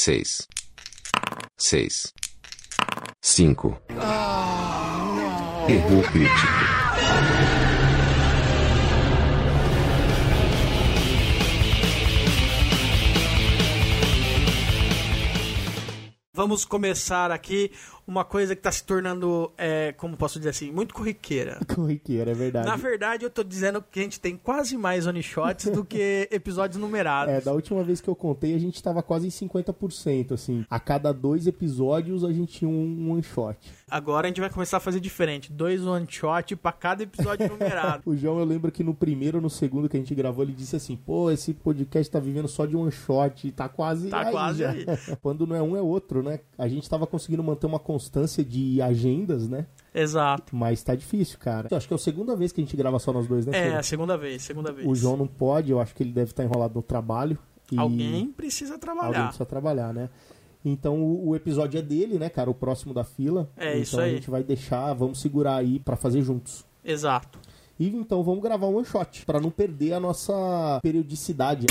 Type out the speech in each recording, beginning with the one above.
seis, seis, cinco. Erro crítico. Vamos começar aqui uma coisa que está se tornando, é, como posso dizer assim, muito corriqueira. Corriqueira, é verdade. Na verdade, eu tô dizendo que a gente tem quase mais one shots do que episódios numerados. É, da última vez que eu contei, a gente tava quase em 50%, assim. A cada dois episódios, a gente tinha um one shot. Agora a gente vai começar a fazer diferente. Dois one shot pra cada episódio numerado. O João, eu lembro que no primeiro ou no segundo que a gente gravou, ele disse assim, pô, esse podcast tá vivendo só de one shot, tá quase Tá aí quase já. aí. Quando não é um, é outro, né? A gente tava conseguindo manter uma constância de agendas, né? Exato. Mas tá difícil, cara. Eu acho que é a segunda vez que a gente grava só nós dois, né? É, a segunda vez, segunda vez. O João não pode, eu acho que ele deve estar enrolado no trabalho. e- Alguém precisa Alguém trabalhar. precisa trabalhar, né? Então o, episódio é dele, né, cara? O próximo da fila. É, então isso a aí. gente vai deixar, vamos segurar aí pra fazer juntos. Exato. E então vamos gravar um one shot pra não perder a nossa periodicidade.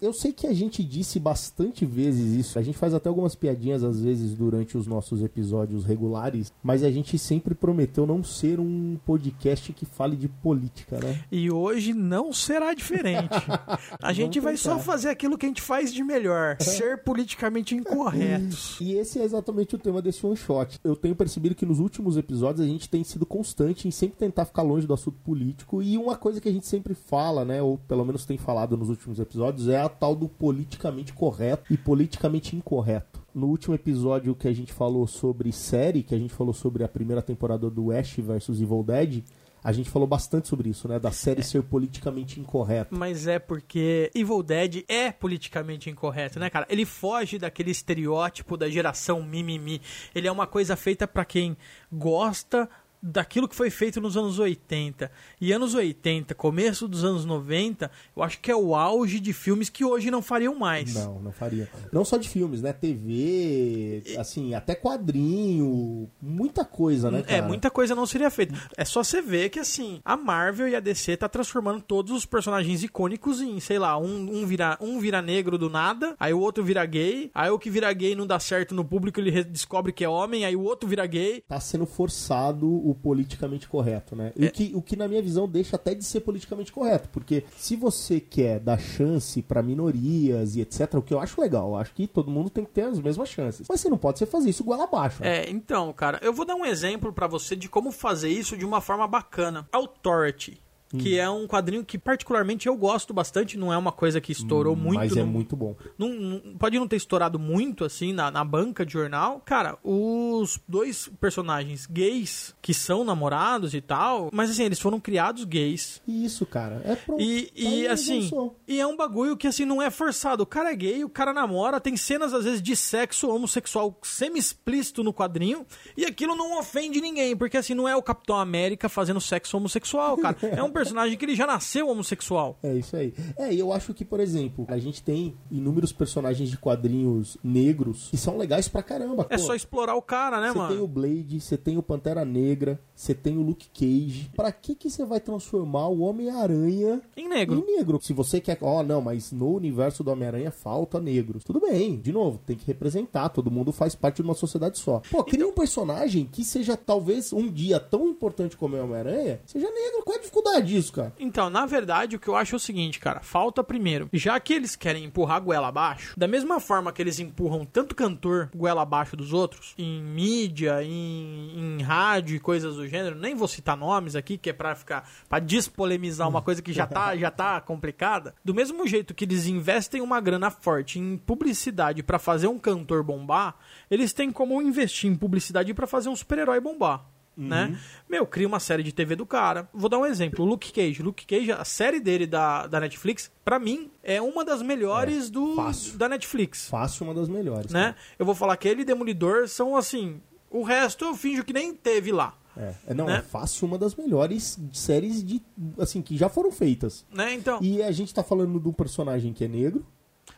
Eu sei que a gente disse bastante vezes isso. A gente faz até algumas piadinhas às vezes durante os nossos episódios regulares, mas a gente sempre prometeu não ser um podcast que fale de política, né? E hoje não será diferente. A gente vai só fazer aquilo que a gente faz de melhor: ser politicamente incorretos. E esse é exatamente o tema desse one shot. Eu tenho percebido que nos últimos episódios a gente tem sido constante em sempre tentar ficar longe do assunto político. E uma coisa que a gente sempre fala, né, ou pelo menos tem falado nos últimos episódios, é a tal do politicamente correto e politicamente incorreto. No último episódio que a gente falou sobre série, que a gente falou sobre a primeira temporada do Ash versus Evil Dead, a gente falou bastante sobre isso, né, da série ser politicamente incorreta. Mas é porque Evil Dead é politicamente incorreto, né, cara? Ele foge daquele estereótipo da geração mimimi. Ele é uma coisa feita pra quem gosta daquilo que foi feito nos anos 80. E anos 80, começo dos anos 90, eu acho que é o auge de filmes que hoje não fariam mais. Não, não faria. Não só de filmes, né? TV, assim, até quadrinho, muita coisa, né, cara? É, muita coisa não seria feita. É só você ver que, assim, a Marvel e a DC tá transformando todos os personagens icônicos em, sei lá, um, um, vira, um vira negro do nada, aí o outro vira gay, aí o que vira gay não dá certo no público, ele re- descobre que é homem, aí o outro vira gay. Tá sendo forçado o politicamente correto, né? E É. o, que, o que, na minha visão, deixa até de ser politicamente correto. Porque se você quer dar chance pra minorias e etc., o que eu acho legal, eu acho que todo mundo tem que ter as mesmas chances. Mas você não pode ser fazer isso igual abaixo. né? É, então, cara, eu vou dar um exemplo pra você de como fazer isso de uma forma bacana. Authority. Que Hum. é um quadrinho que particularmente eu gosto bastante, não é uma coisa que estourou muito Mas é muito bom. não, não- pode não ter estourado muito assim na, na banca de jornal. Cara, os dois personagens gays que são namorados e tal, mas assim, eles foram criados gays. Isso, cara. É pronto. E, e assim, e é um bagulho que assim não é forçado. O cara é gay, o cara namora, tem cenas às vezes de sexo homossexual semi-explícito no quadrinho, e aquilo não ofende ninguém, porque assim não é o Capitão América fazendo sexo homossexual, cara. É um personagem que ele já nasceu homossexual. É isso aí. É, e eu acho que, por exemplo, a gente tem inúmeros personagens de quadrinhos negros que são legais pra caramba. É Pô, só explorar o cara, né, Você mano? tem o Blade, você tem o Pantera Negra, você tem o Luke Cage. Pra que que você vai transformar o Homem-Aranha Em negro. em negro? Se você quer, ó, não, mas no universo do Homem-Aranha falta negros. Tudo bem, de novo, tem que representar, todo mundo faz parte de uma sociedade só. Pô, cria Então- um personagem que seja talvez um dia tão importante como é o Homem-Aranha, seja negro. Qual é a dificuldade disso, cara? Então, na verdade, o que eu acho é o seguinte, cara. Falta primeiro. Já que eles querem empurrar a goela abaixo, da mesma forma que eles empurram tanto cantor goela abaixo dos outros, em mídia, em, em rádio e coisas do gênero, nem vou citar nomes aqui, que é pra ficar. pra despolemizar uma coisa que já tá, já tá complicada. Do mesmo jeito que eles investem uma grana forte em publicidade pra fazer um cantor bombar, eles têm como investir em publicidade pra fazer um super-herói bombar. Né? Meu, cria uma série de TV do cara. Vou dar um exemplo: o Luke Cage. Luke Cage, a série dele da, da Netflix, pra mim, é uma das melhores do, fácil. da Netflix. Fácil uma das melhores. Né? Eu vou falar que ele e Demolidor são assim. O resto eu finjo que nem teve lá. É, é, não, Né? é fácil uma das melhores séries de assim que já foram feitas. Né? Então. E a gente tá falando de um personagem que é negro,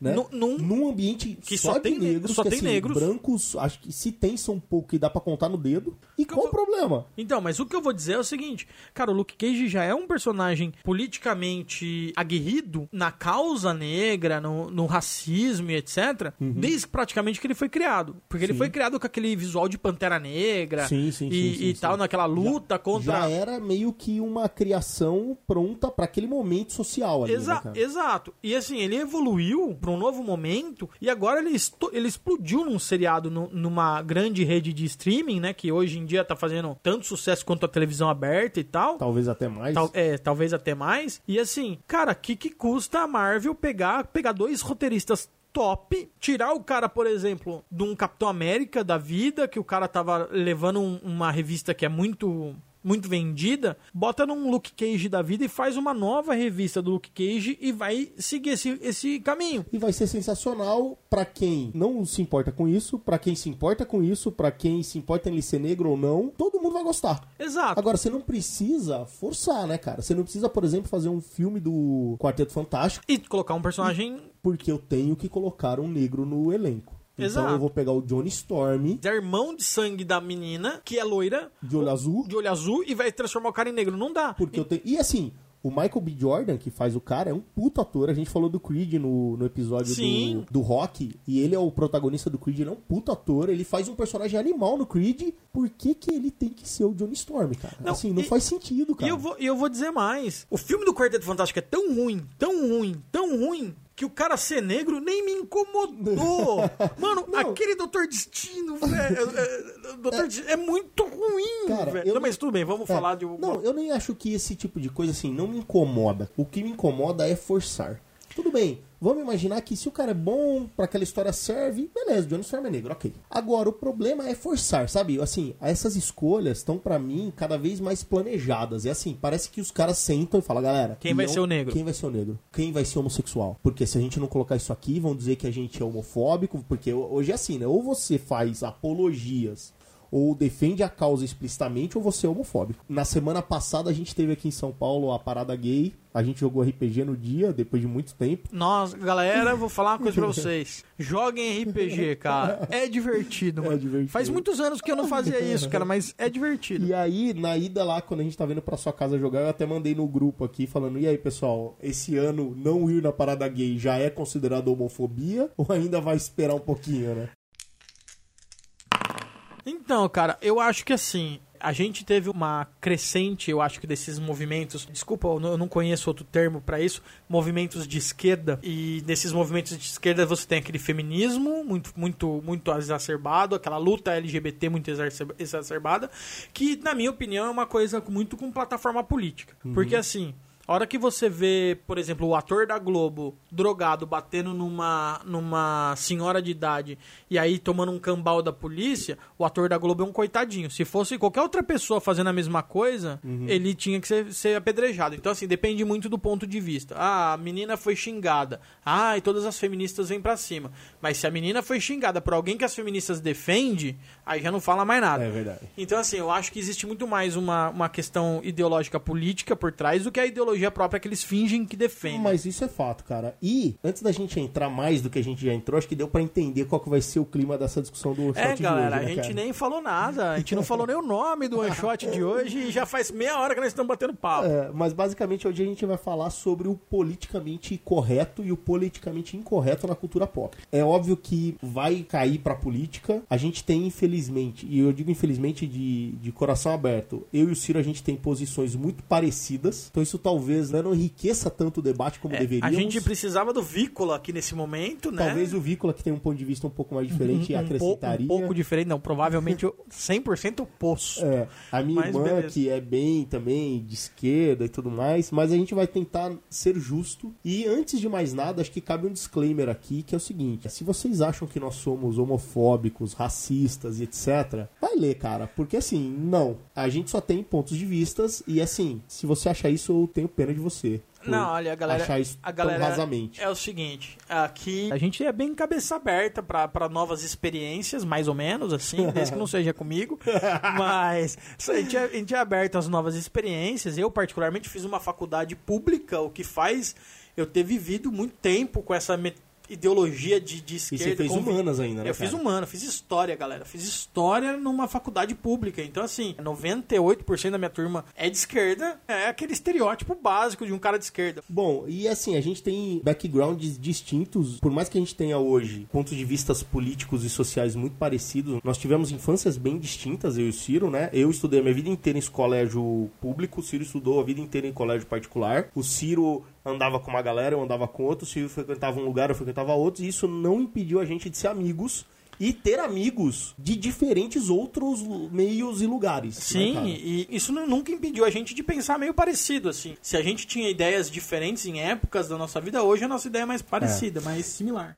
né? Nu- num- num ambiente que só, só tem ne- negros, só que, tem assim, negros. brancos, acho que se tem são pouco que dá pra contar no dedo. E qual eu o problema? Então, mas o que eu vou dizer é o seguinte, cara, o Luke Cage já é um personagem politicamente aguerrido na causa negra, no, no racismo e etc, desde praticamente que ele foi criado. Porque ele Uhum. Sim. foi criado com aquele visual de Pantera Negra Sim, sim, e, e tal, naquela luta contra... Já era meio que uma criação pronta pra aquele momento social ali, Exa- né? Exato. E assim, ele evoluiu pra um novo momento e agora ele, ele explodiu num seriado, nu- numa grande rede de streaming, né? Que hoje em dia tá fazendo tanto sucesso quanto a televisão aberta e tal. Talvez até mais. Tal- é, talvez até mais. E assim, cara, que que custa a Marvel pegar, pegar dois roteiristas top, tirar o cara, por exemplo, de um Capitão América da vida, que o cara tava levando um- uma revista que é muito muito vendida, bota num Luke Cage da vida e faz uma nova revista do Luke Cage e vai seguir esse, esse caminho. E vai ser sensacional pra quem não se importa com isso, pra quem se importa com isso, pra quem se importa em ele ser negro ou não, todo mundo vai gostar. Exato. Agora, você não precisa forçar, né, cara? Você não precisa, por exemplo, fazer um filme do Quarteto Fantástico, E colocar um personagem porque eu tenho que colocar um negro no elenco. Então Exato. eu vou pegar o Johnny Storm, é irmão de sangue da menina, que é loira, de olho azul, de olho azul, e vai transformar o cara em negro. Não dá. porque eu tenho... E assim... O Michael B. Jordan, que faz o cara, é um puto ator. A gente falou do Creed no, no episódio Sim. do, do Rock. E ele é o protagonista do Creed. Ele é um puto ator. Ele faz um personagem animal no Creed. Por que, que ele tem que ser o Johnny Storm, cara? Não, assim, não e- faz sentido, E cara. eu, vou, e eu vou dizer mais. O filme do Quarteto Fantástico é tão ruim, tão ruim, tão ruim, que o cara ser negro nem me incomodou. Mano, Não. aquele Doutor Destino, velho. é, é, Doutor Destino é muito ruim, Cara, velho. não- mas tudo bem, vamos É, falar de. Não, eu nem acho que esse tipo de coisa assim não me incomoda. O que me incomoda é forçar. Tudo bem, vamos imaginar que se o cara é bom, pra aquela história serve, beleza, Johnny Storm é negro, ok. Agora, o problema é forçar, sabe? Assim, essas escolhas estão pra mim cada vez mais planejadas. É assim, parece que os caras sentam e falam, galera, Quem vai não- ser o negro? Quem vai ser o negro? Quem vai ser homossexual? Porque se a gente não colocar isso aqui, vão dizer que a gente é homofóbico, porque hoje é assim, né? Ou você faz apologias ou defende a causa explicitamente ou você é homofóbico. Na semana passada a gente teve aqui em São Paulo a parada gay. A gente jogou RPG no dia, depois de muito tempo. Nossa, galera, vou falar uma coisa pra vocês. Joguem RPG, cara. É divertido, mano. É divertido. Faz muitos anos que eu não fazia isso, cara, mas é divertido. E aí, na ida lá, quando a gente tá vindo pra sua casa jogar, eu até mandei no grupo aqui falando: e aí, pessoal, esse ano não ir na parada gay já é considerado homofobia ou ainda vai esperar um pouquinho, né? Então, cara, eu acho que assim, a gente teve uma crescente, eu acho que desses movimentos, desculpa, eu não- conheço outro termo pra isso, movimentos de esquerda. E nesses movimentos de esquerda você tem aquele feminismo muito muito muito exacerbado, aquela luta LGBT muito exacer- exacerbada, que na minha opinião é uma coisa muito com plataforma política. Porque assim, a hora que você vê, por exemplo, o ator da Globo drogado batendo numa, numa senhora de idade e aí tomando um cambal da polícia, o ator da Globo é um coitadinho. Se fosse qualquer outra pessoa fazendo a mesma coisa, ele tinha que ser, ser apedrejado. Então, assim, depende muito do ponto de vista. Ah, a menina foi xingada. Ah, e todas as feministas vêm pra cima. Mas se a menina foi xingada por alguém que as feministas defendem, aí já não fala mais nada. É verdade. Então, assim, eu acho que existe muito mais uma, uma questão ideológica política por trás do que a ideologia própria que eles fingem que defendem. Mas isso é fato, cara. E, antes da gente entrar mais do que a gente já entrou, acho que deu pra entender qual que vai ser o clima dessa discussão do É, shot de galera, hoje, né, a gente nem falou nada. A gente não falou nem o nome do one shot de hoje e já faz meia hora que nós estamos batendo papo. É, mas basicamente hoje a gente vai falar sobre o politicamente correto e o politicamente incorreto na cultura pop. É óbvio que vai cair pra política. A gente tem, infelizmente, e eu digo infelizmente de, de coração aberto, eu e o Ciro a gente tem posições muito parecidas. Então isso talvez né, não enriqueça tanto o debate como É, deveríamos. a gente precisava do Vícola aqui nesse momento, né? Talvez o Vícola, que tem um ponto de vista um pouco mais diferente, um, acrescentaria. um pouco diferente, não, provavelmente o 100% oposto. É, a minha Mas irmã, beleza. que é bem também de esquerda e tudo mais, mas a gente vai tentar ser justo. E antes de mais nada, acho que cabe um disclaimer aqui, que é o seguinte: se vocês acham que nós somos homofóbicos, racistas e etc., vai ler, cara, porque assim, não. A gente só tem pontos de vistas e assim, se você achar isso, eu tenho pena de você. Não, olha, a galera, achar isso a galera é o seguinte, aqui a gente é bem cabeça aberta pra pra novas experiências, mais ou menos, assim, desde que não seja comigo, mas a gente, é, a gente é aberto às novas experiências. Eu, particularmente, fiz uma faculdade pública, o que faz eu ter vivido muito tempo com essa ideologia de, de E esquerda. você fez humanas ainda, né? Eu fiz cara? humana, fiz história, galera. Fiz história numa faculdade pública. Então, assim, 98% da minha turma é de esquerda. É aquele estereótipo básico de um cara de esquerda. Bom, e assim, a gente tem backgrounds distintos, por mais que a gente tenha hoje pontos de vistas políticos e sociais muito parecidos, nós tivemos infâncias bem distintas, eu e o Ciro, né? Eu estudei a minha vida inteira em colégio público, o Ciro estudou a vida inteira em colégio particular. O Ciro andava com uma galera, eu andava com outro, o Ciro frequentava um lugar, eu frequentava outro, e isso não impediu a gente de ser amigos e ter amigos de diferentes outros meios e lugares. né, Sim, cara? e isso nu- nunca impediu a gente de pensar meio parecido, assim. Se a gente tinha ideias diferentes em épocas da nossa vida, hoje a nossa ideia é mais parecida, mais similar.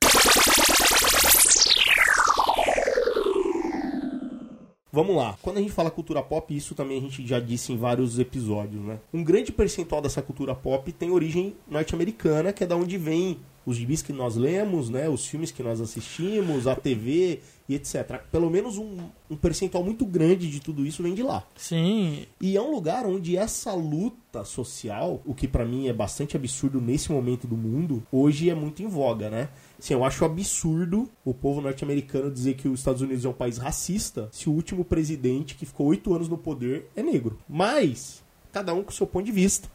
Vamos lá. Quando a gente fala cultura pop, isso também a gente já disse em vários episódios, né? Um grande percentual dessa cultura pop tem origem norte-americana, que é da onde vem os gibis que nós lemos, né? Os filmes que nós assistimos, a TV e etc. Pelo menos um, um percentual muito grande de tudo isso vem de lá. Sim, E é um lugar onde essa luta social, o que pra mim é bastante absurdo nesse momento do mundo, hoje é muito em voga, né? Assim, eu acho absurdo o povo norte-americano dizer que os Estados Unidos é um país racista se o último presidente que ficou oito anos no poder é negro. Mas, cada um com o seu ponto de vista.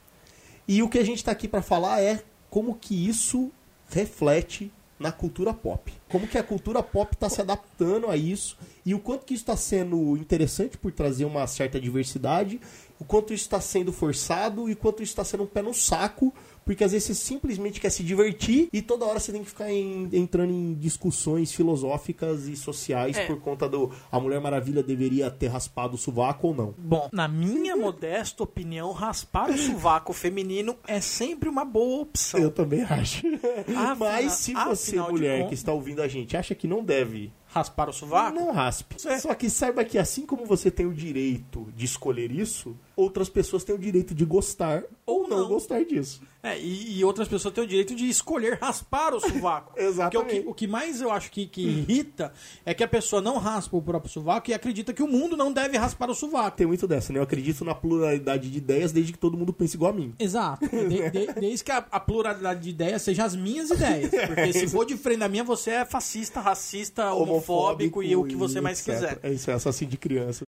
E o que a gente tá aqui pra falar é como que isso reflete na cultura pop. Como que a cultura pop está se adaptando a isso e o quanto que isso está sendo interessante por trazer uma certa diversidade, o quanto isso está sendo forçado e o quanto isso está sendo um pé no saco, porque às vezes você simplesmente quer se divertir e toda hora você tem que ficar em- entrando em discussões filosóficas e sociais É. por conta do a Mulher Maravilha deveria ter raspado o sovaco ou não. Bom, na minha modesta opinião, raspar o sovaco feminino é sempre uma boa opção. Eu também acho. Afina- Mas se você, afinal mulher que está ouvindo a gente, acha que não deve Raspar o sovaco? Não raspe. É. Só que saiba que assim como você tem o direito de escolher isso, outras pessoas têm o direito de gostar ou não, não. gostar disso. É, e, e outras pessoas têm o direito de escolher raspar o sovaco. Exatamente. Porque o que, o que mais eu acho que, que irrita é que a pessoa não raspa o próprio sovaco e acredita que o mundo não deve raspar o sovaco. Tem muito dessa, né? Eu acredito na pluralidade de ideias desde que todo mundo pense igual a mim. Exato. De- de- desde que a, a pluralidade de ideias seja as minhas ideias. Porque se for de frente da minha, você é fascista, racista, homofóbico, e o que você mais etc. quiser. É isso, é assassino de criança.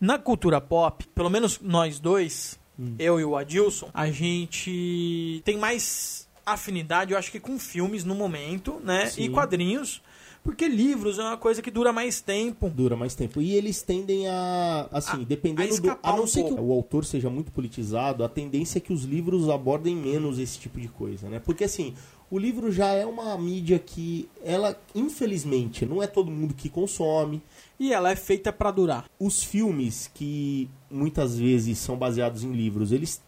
Na cultura pop, pelo menos nós dois, Hum. eu e o Adilson, a gente tem mais afinidade, eu acho que com filmes no momento, né? Sim. E quadrinhos. Porque livros é uma coisa que dura mais tempo. Dura mais tempo. E eles tendem a, assim, A- dependendo a do. A não um ser que pouco. o autor seja muito politizado, a tendência é que os livros abordem menos esse tipo de coisa, né? Porque, assim, o livro já é uma mídia que, ela, infelizmente, não é todo mundo que consome. E ela é feita pra durar. os filmes que muitas vezes são baseados em livros, eles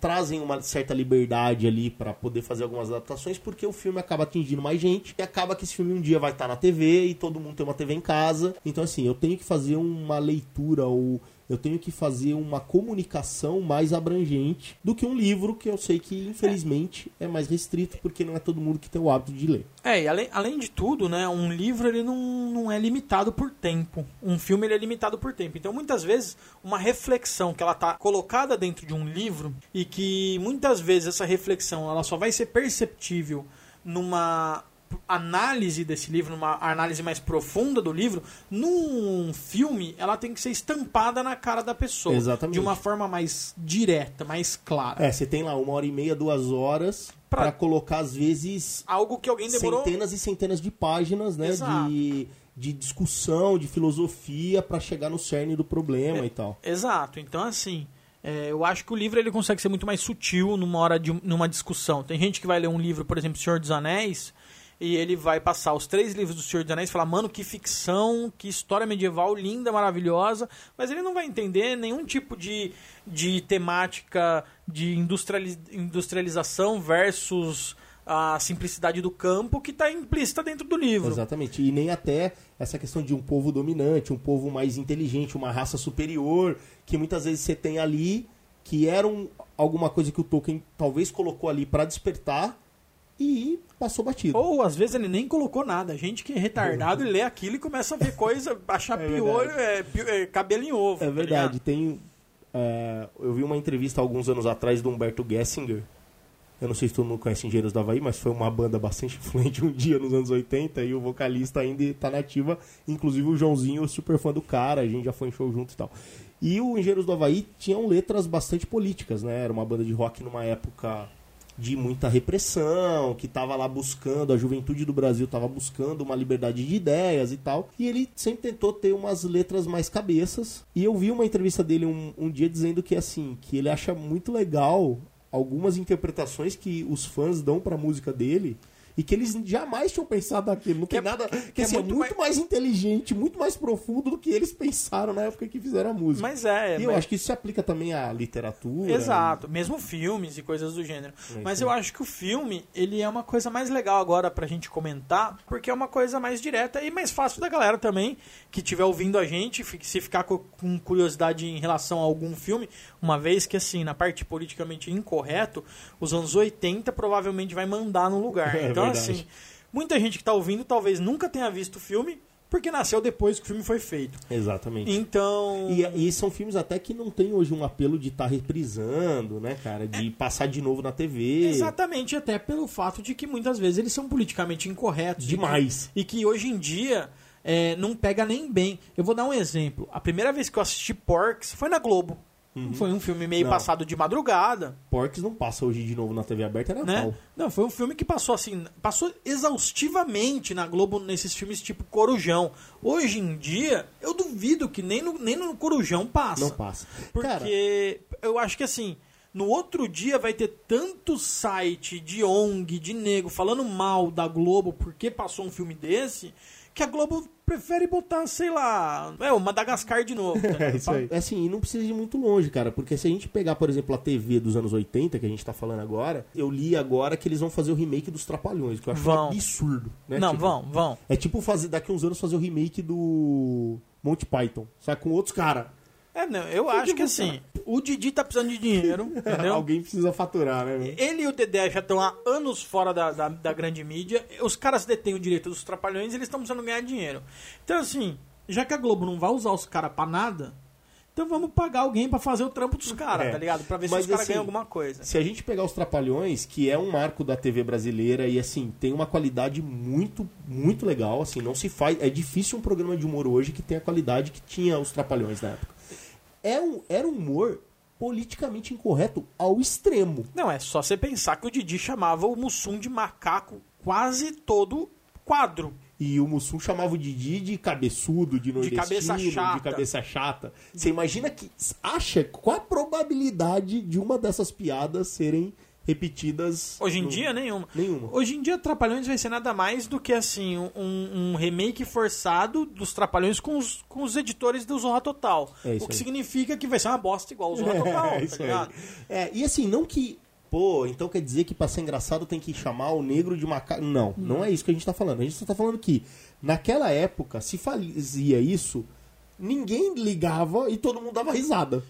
trazem uma certa liberdade ali para poder fazer algumas adaptações, porque o filme acaba atingindo mais gente e acaba que esse filme um dia vai estar na TV e todo mundo tem uma TV em casa. Então assim, eu tenho que fazer uma leitura ou eu tenho que fazer uma comunicação mais abrangente do que um livro que eu sei que infelizmente é mais restrito porque não é todo mundo que tem o hábito de ler. É, e além, além de tudo, né, um livro ele não, não é limitado por tempo. Um filme ele é limitado por tempo. Então, muitas vezes, uma reflexão que ela tá colocada dentro de um livro e que muitas vezes essa reflexão ela só vai ser perceptível numa análise desse livro, numa análise mais profunda do livro, num filme ela tem que ser estampada na cara da pessoa. Exatamente. De uma forma mais direta, mais clara. É, você tem lá uma hora e meia, duas horas Pra- para colocar às vezes Algo que alguém demorou... centenas e centenas de páginas, né, Exato. de, de discussão, de filosofia para chegar no cerne do problema É. e tal. Exato. Então, assim, é, eu acho que o livro ele consegue ser muito mais sutil numa hora de um- numa discussão. Tem gente que vai ler um livro, por exemplo, Senhor dos Anéis, e ele vai passar os três livros do Senhor dos Anéis e falar, mano, que ficção, que história medieval linda, maravilhosa, mas ele não vai entender nenhum tipo de, de temática de industriali- industrialização versus a simplicidade do campo que está implícita dentro do livro. Exatamente. E nem até essa questão de um povo dominante, um povo mais inteligente, uma raça superior, que muitas vezes você tem ali, que era um, alguma coisa que o Tolkien talvez colocou ali para despertar e passou batido. Ou às vezes ele nem colocou nada. Gente que é retardado e lê aquilo e começa a ver coisa, achar É piolho, é, é, cabelo em ovo. É tá verdade. ligado? Tem, é, eu vi uma entrevista alguns anos atrás do Humberto Gessinger, Eu não sei se todo mundo conhece Engenheiros do Havaí, mas foi uma banda bastante influente um dia nos anos 80 e o vocalista ainda tá nativa. Inclusive o Joãozinho, super fã do cara, a gente já foi em show junto e tal. E o Engenheiros do Havaí tinham letras bastante políticas, né? Era uma banda de rock numa época de muita repressão, que estava lá buscando, a juventude do Brasil estava buscando uma liberdade de ideias e tal. E ele sempre tentou ter umas letras mais cabeças. E eu vi uma entrevista dele um, um dia dizendo que assim, que ele acha muito legal algumas interpretações que os fãs dão para a música dele e que eles jamais tinham pensado naquilo. Não tem é- nada. Que, é assim, é muito muito mais... inteligente, muito mais profundo do que eles pensaram na época que fizeram a música. Mas é. e eu mas- acho que isso se aplica também à literatura. Exato, mesmo filmes e coisas do gênero. É Mas isso eu acho que o filme, ele é uma coisa mais legal agora pra gente comentar, porque é uma coisa mais direta e mais fácil da galera também, que estiver ouvindo a gente, se ficar co- com curiosidade em relação a algum filme, uma vez que, assim, na parte politicamente incorreto, os anos 80 provavelmente vai mandar no lugar. É então. Assim, muita gente que tá ouvindo talvez nunca tenha visto o filme, porque nasceu depois que o filme foi feito. Exatamente. Então... E, e são filmes até que não tem hoje um apelo de estar reprisando, né, cara? De passar de novo na TV. Exatamente, até pelo fato de que muitas vezes eles são politicamente incorretos. Demais. E que, e que hoje em dia é, não pega nem bem. Eu vou dar um exemplo. A primeira vez que eu assisti Porks foi na Globo. Foi um filme meio Não. passado de madrugada, Porcs não passa hoje de novo na TV aberta, é né? Natal. Não, foi um filme que passou assim, passou exaustivamente na Globo nesses filmes tipo Corujão. Hoje em dia, eu duvido que nem no, nem no Corujão passa. Não passa. Porque Cara, eu acho que assim, no outro dia vai ter tanto site de ONG, de nego, falando mal da Globo porque passou um filme desse, que a Globo prefere botar, sei lá, é o Madagascar de novo. tá É ligado? isso aí. É assim, e não precisa ir muito longe, cara, porque se a gente pegar, por exemplo, a TV dos anos 80, que a gente tá falando agora, eu li agora que eles vão fazer o remake dos Trapalhões, que eu acho Vão. um absurdo, né? Não, Tipo, vão, vão. É tipo fazer daqui uns anos fazer o remake do Monty Python, só que com outros caras. É, não, eu acho que assim, o Didi tá precisando de dinheiro, entendeu? Alguém precisa faturar, né? Ele e o Dedé já estão há anos fora da, da, da grande mídia. Os caras detêm o direito dos trapalhões e eles estão precisando ganhar dinheiro. Então, assim, já que a Globo não vai usar os caras pra nada, então vamos pagar alguém pra fazer o trampo dos caras, É. tá ligado? Pra ver se Mas, os caras assim, ganham alguma coisa. Se a gente pegar os Trapalhões, que é um marco da TV brasileira e assim, tem uma qualidade muito, muito legal, assim, não se faz, é difícil um programa de humor hoje que tenha a qualidade que tinha os Trapalhões na época. É um, era um humor politicamente incorreto ao extremo. Não, é só você pensar que o Didi chamava o Mussum de macaco quase todo quadro. E o Mussum chamava o Didi de cabeçudo, de nordestino, cabeça chata. de cabeça chata. Você imagina que acha qual a probabilidade de uma dessas piadas serem repetidas Hoje em no- dia, nenhuma. Nenhuma. Hoje em dia, Trapalhões vai ser nada mais do que assim um, um remake forçado dos Trapalhões com os, com os editores do Zorra Total. É isso o que aí. significa que vai ser uma bosta igual o Zorra Total, É, tá? É, e assim, não que. Pô, então quer dizer que pra ser engraçado tem que chamar o negro de macaco. Não, não é isso que a gente tá falando. A gente só tá falando que naquela época, se fazia isso, ninguém ligava e todo mundo dava risada.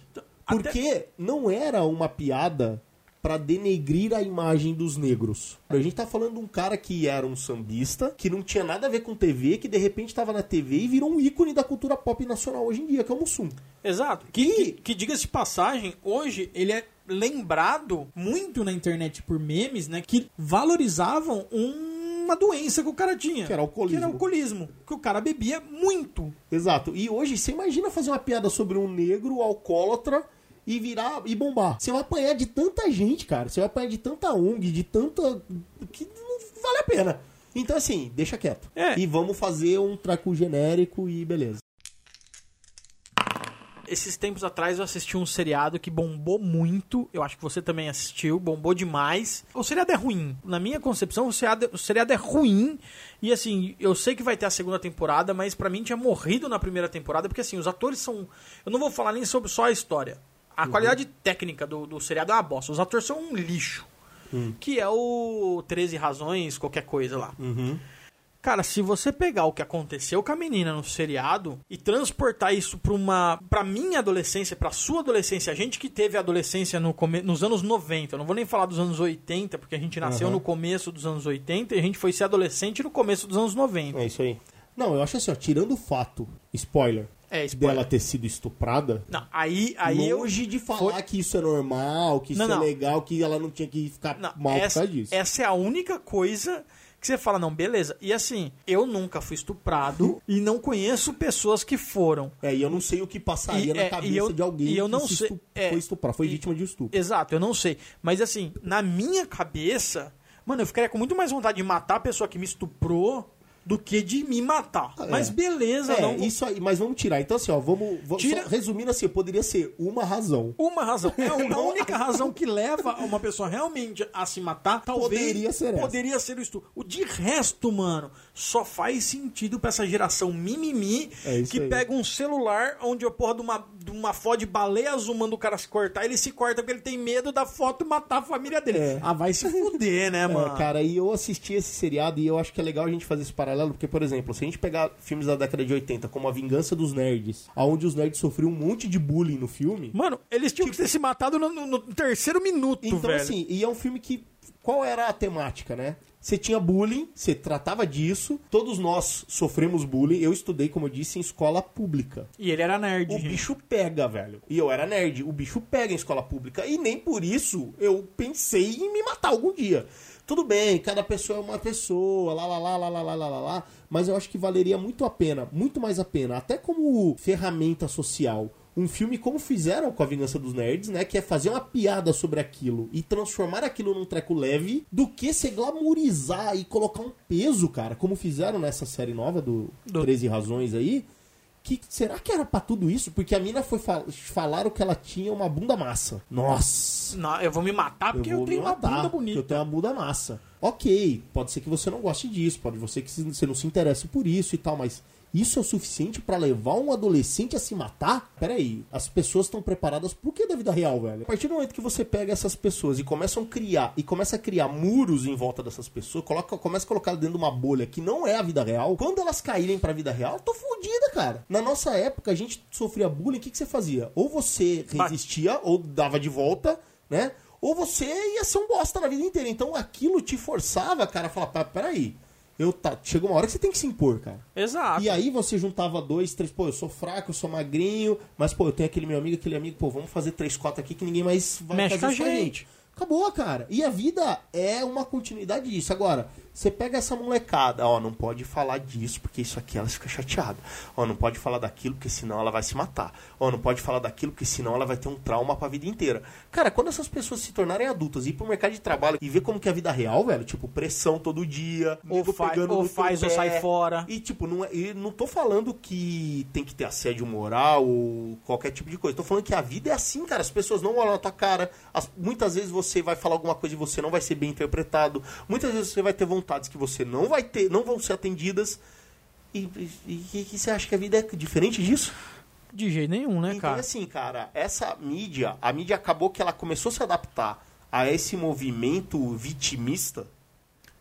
Até- Porque não era uma piada pra denegrir a imagem dos negros. A gente tá falando de um cara que era um sambista, que não tinha nada a ver com TV, que de repente tava na TV e virou um ícone da cultura pop nacional hoje em dia, que é o Mussum. Exato. Que, que, que diga-se de passagem, hoje ele é lembrado muito na internet por memes, né? Que valorizavam uma doença que o cara tinha. Que era alcoolismo. Que era alcoolismo. Que o cara bebia muito. Exato. E hoje, você imagina fazer uma piada sobre um negro alcoólatra e virar e bombar. Você vai apanhar de tanta gente, cara. Você vai apanhar de tanta ONG, de tanta. que não vale a pena. Então, assim, deixa quieto. É. E vamos fazer um traco genérico e beleza. Esses tempos atrás eu assisti um seriado que bombou muito. Eu acho que você também assistiu, bombou demais. O seriado é ruim. Na minha concepção, o seriado, o seriado é ruim. E assim, eu sei que vai ter a segunda temporada, mas pra mim tinha morrido na primeira temporada, porque assim, os atores são. Eu não vou falar nem sobre só a história. A qualidade técnica do, do seriado é uma bosta. Os atores são um lixo. Que é o 13 Razões, qualquer coisa lá. Cara, se você pegar o que aconteceu com a menina no seriado e transportar isso pra uma para minha adolescência, pra sua adolescência, a gente que teve adolescência no come, nos anos 90, eu não vou nem falar dos anos 80, porque a gente nasceu Aham. no começo dos anos 80 e a gente foi ser adolescente no começo dos anos 90. É isso aí. Não, eu acho assim, ó, tirando o fato, spoiler, É, spoiler. dela ter sido estuprada. Não, aí, aí eu. Longe de falar Foi- que isso é normal, que isso Não, é não. legal, que ela não tinha que ficar Não, mal por essa, causa disso. essa é a única coisa que você fala, não, beleza. E assim, eu nunca fui estuprado e não conheço pessoas que foram. É, e eu não sei o que passaria E, na é, cabeça eu- de alguém e eu que não se sei- estu- é, foi estuprado, foi e- vítima de estupro. Exato, eu não sei. Mas assim, na minha cabeça, mano, eu ficaria com muito mais vontade de matar a pessoa que me estuprou do que de me matar. É. Mas beleza, É, não. isso aí, mas vamos tirar. Então, assim, ó, vamos. vamos Tira- resumindo assim, poderia ser uma razão. Uma razão. É a a única razão que leva uma pessoa realmente a se matar. Talvez Poderia ser essa. Poderia ser o estupro. O de resto, mano, só faz sentido pra essa geração mimimi É que aí. pega um celular onde a porra de uma, de uma foto de baleia azul manda o cara se cortar. Ele se corta porque ele tem medo da foto matar a família dele. É. Ah, vai se fuder, né, mano? É, cara, e eu assisti esse seriado e eu acho que é legal a gente fazer esse paralelo, porque, por exemplo, se a gente pegar filmes da década de 80, como A Vingança dos Nerds, onde os nerds sofriam um monte de bullying no filme. Mano, eles tinham que ter se matado no, no- no terceiro minuto, Então, velho. assim, e é um filme que. Qual era a temática, né? Você tinha bullying, você tratava disso, todos nós sofremos bullying. Eu estudei, como eu disse, em escola pública. E ele era nerd, O gente. bicho pega, velho. E eu era nerd. O bicho pega em escola pública. E nem por isso eu pensei em me matar algum dia. Tudo bem, cada pessoa é uma pessoa, lá, lá, lá, lá, lá, lá, lá, lá. Mas eu acho que valeria muito a pena, muito mais a pena, até como ferramenta social. Um filme como fizeram com a Vingança dos Nerds, né? Que é fazer uma piada sobre aquilo e transformar aquilo num treco leve, do que se glamourizar e colocar um peso, cara, como fizeram nessa série nova do, Do- 13 Razões aí. Que, será que era pra tudo isso? Porque a mina foi fal falaram que ela tinha uma bunda massa. Nossa! Não, eu vou me matar porque eu, vou tenho uma bunda bonita. Eu tenho uma bunda massa. Ok, pode ser que você não goste disso, pode ser que você não se interesse por isso e tal, mas isso é o suficiente pra levar um adolescente a se matar? Peraí, as pessoas estão preparadas pro que da vida real, velho? A partir do momento que você pega essas pessoas e começam a criar, e começa a criar muros em volta dessas pessoas, coloca, começa a colocar dentro de uma bolha que não é a vida real, quando elas caírem pra vida real, eu tô fodida, cara. Na nossa época, a gente sofria bullying, o que, que você fazia? Ou você resistia, ou dava de volta, né? Ou você ia ser um bosta na vida inteira. Então aquilo te forçava, cara, a falar, "Pá, peraí. Eu tá, chega uma hora que você tem que se impor, cara. Exato. E aí você juntava dois, três, pô, eu sou fraco, eu sou magrinho, mas pô, eu tenho aquele meu amigo, aquele amigo, pô, vamos fazer três, quatro aqui que ninguém mais vai Mexe fazer com a isso gente. Acabou, cara. E a vida é uma continuidade disso. Agora, você pega essa molecada, ó, não pode falar disso, porque isso aqui ela fica chateada. Ó, não pode falar daquilo, porque senão ela vai se matar. Ó, não pode falar daquilo, porque senão ela vai ter um trauma pra vida inteira. Cara, quando essas pessoas se tornarem adultas e ir pro mercado de trabalho e ver como que é a vida real, velho, tipo, pressão todo dia, Ou, nego fa- pegando ou faz ou pé. sai fora. E, tipo, não, é, e não tô falando que tem que ter assédio moral ou qualquer tipo de coisa. Tô falando que a vida é assim, cara. As pessoas não olham na tua cara. As- muitas vezes você vai falar alguma coisa e você não vai ser bem interpretado. Muitas vezes você vai ter vontades que você não vai ter, não vão ser atendidas. E, e, e- e você acha que a vida é diferente disso? De jeito nenhum, né, então, cara? assim, cara, essa mídia, a mídia acabou que ela começou a se adaptar a esse movimento vitimista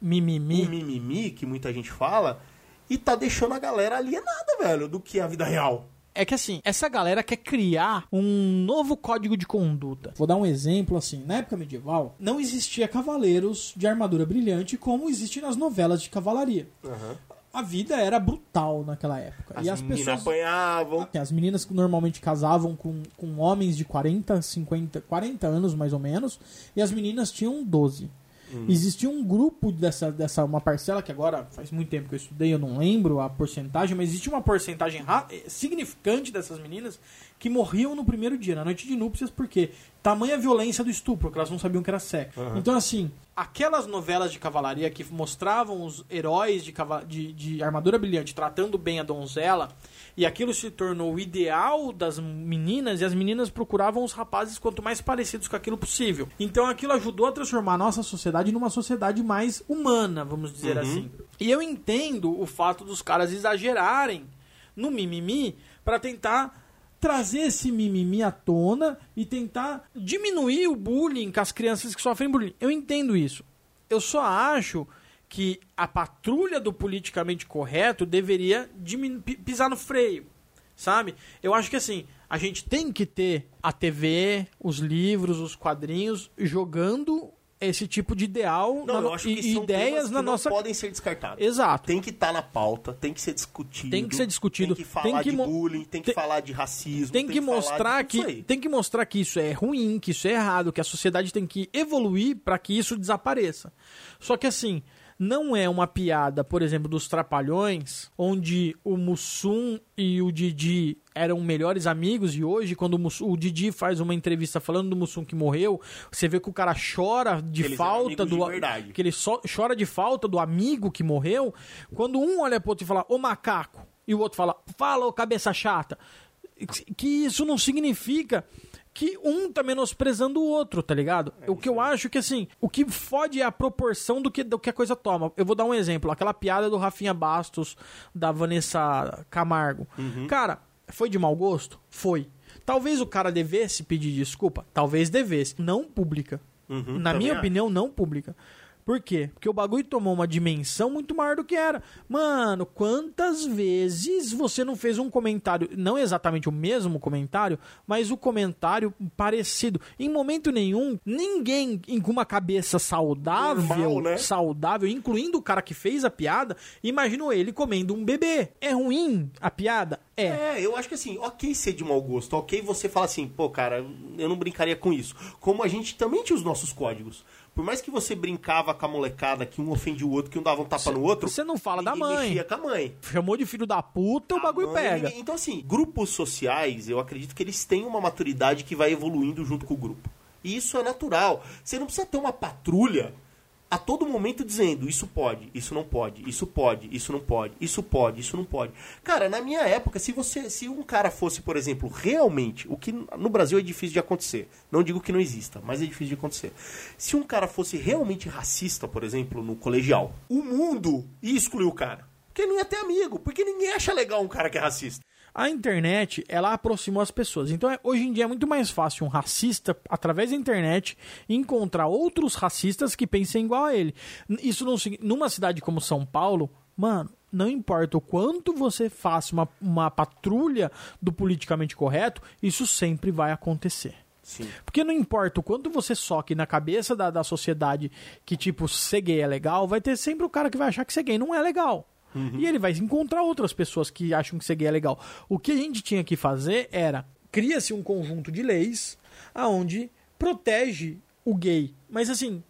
Mimimi. o mimimi que muita gente fala e tá deixando a galera alienada, velho, do que é a vida real. É que assim, essa galera quer criar um novo código de conduta. Vou dar um exemplo assim. Na época medieval, não existia cavaleiros de armadura brilhante como existe nas novelas de cavalaria. A vida era brutal naquela época. As, e as meninas pessoas. apanhavam. As meninas normalmente casavam com, com homens de 40, 50, 40 anos mais ou menos, e as meninas tinham 12. Existia um grupo dessa, dessa, uma parcela que agora faz muito tempo que eu estudei, eu não lembro a porcentagem, mas existe uma porcentagem eh, significante dessas meninas que morriam no primeiro dia, na noite de núpcias, porque tamanha violência do estupro, que elas não sabiam que era sexo. Então, assim, Aquelas novelas de cavalaria que mostravam os heróis de, de, de armadura brilhante tratando bem a donzela, e aquilo se tornou o ideal das meninas, e as meninas procuravam os rapazes quanto mais parecidos com aquilo possível. Então aquilo ajudou a transformar a nossa sociedade numa sociedade mais humana, vamos dizer assim. E eu entendo o fato dos caras exagerarem no mimimi para tentar trazer esse mimimi à tona e tentar diminuir o bullying com as crianças que sofrem bullying. Eu entendo isso. Eu só acho que a patrulha do politicamente correto deveria pisar no freio, sabe? Eu acho que assim, a gente tem que ter a TV, os livros, os quadrinhos jogando esse tipo de ideal Não, na- eu acho que e ideias que na não nossa. podem ser descartados. Exato. Tem que estar na pauta, tem que ser discutido. Tem que ser discutido, Tem que falar tem que de bullying, tem que tem- falar de racismo. tem que, falar mostrar que tem que mostrar que isso é ruim, que isso é errado, que a sociedade tem que evoluir para que isso desapareça. Só que assim, não é uma piada, por exemplo, dos Trapalhões, onde o Mussum e o Didi eram melhores amigos e hoje quando o, Mussum- o Didi faz uma entrevista falando do Mussum que morreu, você vê que o cara chora de Eles falta do de que ele só chora de falta do amigo que morreu, quando um olha pro outro e fala, ô macaco, e o outro fala, fala, ô cabeça chata, que isso não significa que um tá menosprezando o outro, tá ligado? o que eu acho que, assim, o que fode é a proporção do que, do que a coisa toma. Eu vou dar um exemplo, aquela piada do Rafinha Bastos, da Vanessa Camargo. Cara, foi de mau gosto? Foi. Talvez o cara devesse pedir desculpa? Talvez devesse. Não pública. Uhum, Na minha acho. opinião, não pública. Por quê? Porque o bagulho tomou uma dimensão muito maior do que era. Mano, quantas vezes você não fez um comentário, não exatamente o mesmo comentário, mas o comentário parecido? Em momento nenhum, ninguém em- com uma cabeça saudável, Normal, né? saudável, incluindo o cara que fez a piada, imaginou ele comendo um bebê. É ruim a piada? É. É, eu acho que assim, ok ser de mau gosto, ok você fala assim, pô, cara, eu não brincaria com isso. Como a gente também tinha os nossos códigos. Por mais que você brincava com a molecada, que um ofendia o outro, que um dava um tapa no outro. você não fala da mãe. mexia com a mãe. Chamou de filho da puta, o A bagulho mãe, pega. ninguém- Então, assim, grupos sociais, eu acredito que eles têm uma maturidade que vai evoluindo junto com o grupo. E isso é natural. Você não precisa ter uma patrulha a todo momento dizendo isso pode, isso não pode, isso pode, isso não pode, isso pode, isso não pode. Cara, na minha época, se você, se um cara fosse, por exemplo, realmente, o que no Brasil é difícil de acontecer. Não digo que não exista, mas é difícil de acontecer. Se um cara fosse realmente racista, por exemplo, no colegial, o mundo ia excluir o cara. Porque não ia ter amigo, porque ninguém acha legal um cara que é racista. A internet, ela aproximou as pessoas. Então, é- hoje em dia é muito mais fácil um racista, através da internet, encontrar outros racistas que pensem igual a ele. Isso não numa cidade como São Paulo, mano, não importa o quanto você faça uma, uma patrulha do politicamente correto, isso sempre vai acontecer. Sim. Porque não importa o quanto você soque na cabeça da, da sociedade que, tipo, ser gay é legal, vai ter sempre o cara que vai achar que ser gay não é legal. E ele vai encontrar outras pessoas que acham que ser gay é legal. O que a gente tinha que fazer era cria-se um conjunto de leis aonde protege o gay. Mas assim,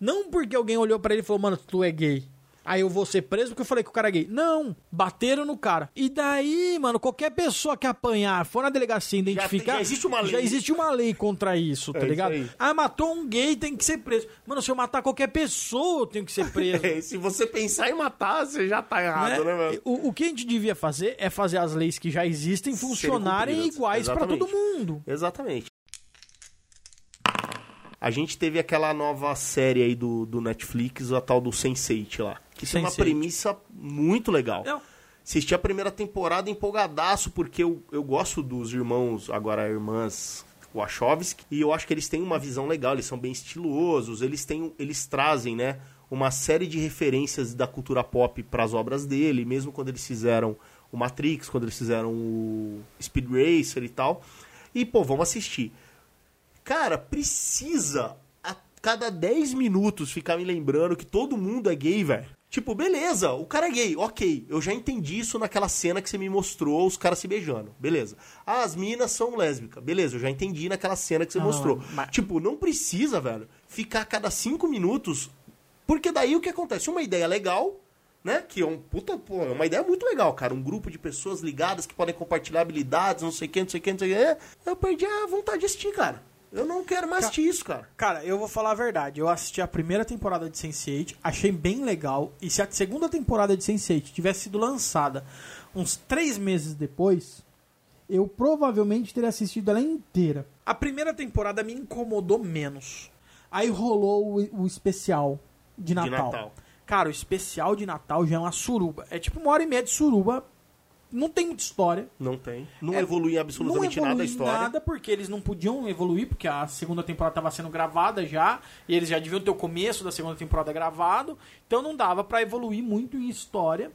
não porque alguém olhou pra ele e falou, mano, tu é gay. Aí eu vou ser preso porque eu falei que o cara é gay. Não, bateram no cara. E daí, mano, qualquer pessoa que apanhar, for na delegacia identificar. já existe uma lei. Já existe uma lei contra isso, tá É isso ligado? aí. Ah, matou um gay, tem que ser preso. Mano, se eu matar qualquer pessoa, eu tenho que ser preso. É, se você pensar em matar, você já tá errado, né, né? mano? o, o que a gente devia fazer é fazer as leis que já existem funcionarem iguais pra todo mundo. Exatamente. A gente teve aquela nova série aí do, do Netflix, a tal do Sense8 lá. Que tem uma Sense8. premissa muito legal. Não. Assisti a primeira temporada empolgadaço, porque eu, eu gosto dos irmãos, agora irmãs Wachowski, e eu acho que eles têm uma visão legal, eles são bem estilosos, eles têm, eles trazem, né, uma série de referências da cultura pop para as obras dele, mesmo quando eles fizeram o Matrix, quando eles fizeram o Speed Racer e tal. E, pô, vamos assistir. Cara, precisa a cada 10 minutos ficar me lembrando que todo mundo é gay, velho. Tipo, beleza, o cara é gay, ok. Eu já entendi isso naquela cena que você me mostrou, os caras se beijando. Beleza. Ah, as minas são lésbicas. Beleza, eu já entendi naquela cena que você Não, mostrou. mas- Tipo, não precisa, velho, ficar a cada 5 minutos. Porque daí o que acontece? Uma ideia legal, né? Que é um puta, pô, é uma ideia muito legal, cara. Um grupo de pessoas ligadas que podem compartilhar habilidades, não sei o que, não sei o que, não sei o que. Eu perdi a vontade de assistir, cara. Eu não quero mais assistir isso, cara. Cara, eu vou falar a verdade. Eu assisti a primeira temporada de Sense8, achei bem legal. E se a segunda temporada de Sense8 tivesse sido lançada uns três meses depois, eu provavelmente teria assistido ela inteira. A primeira temporada me incomodou menos. Aí rolou o, o especial de Natal. Natal. Cara, o especial de Natal já é uma suruba. É tipo uma hora e meia de suruba. Não tem muita história. Não tem. Não É, evolui absolutamente não nada a evolui história. nada porque eles não podiam evoluir, porque a segunda temporada estava sendo gravada já, e eles já deviam ter o começo da segunda temporada gravado, então não dava pra evoluir muito em história.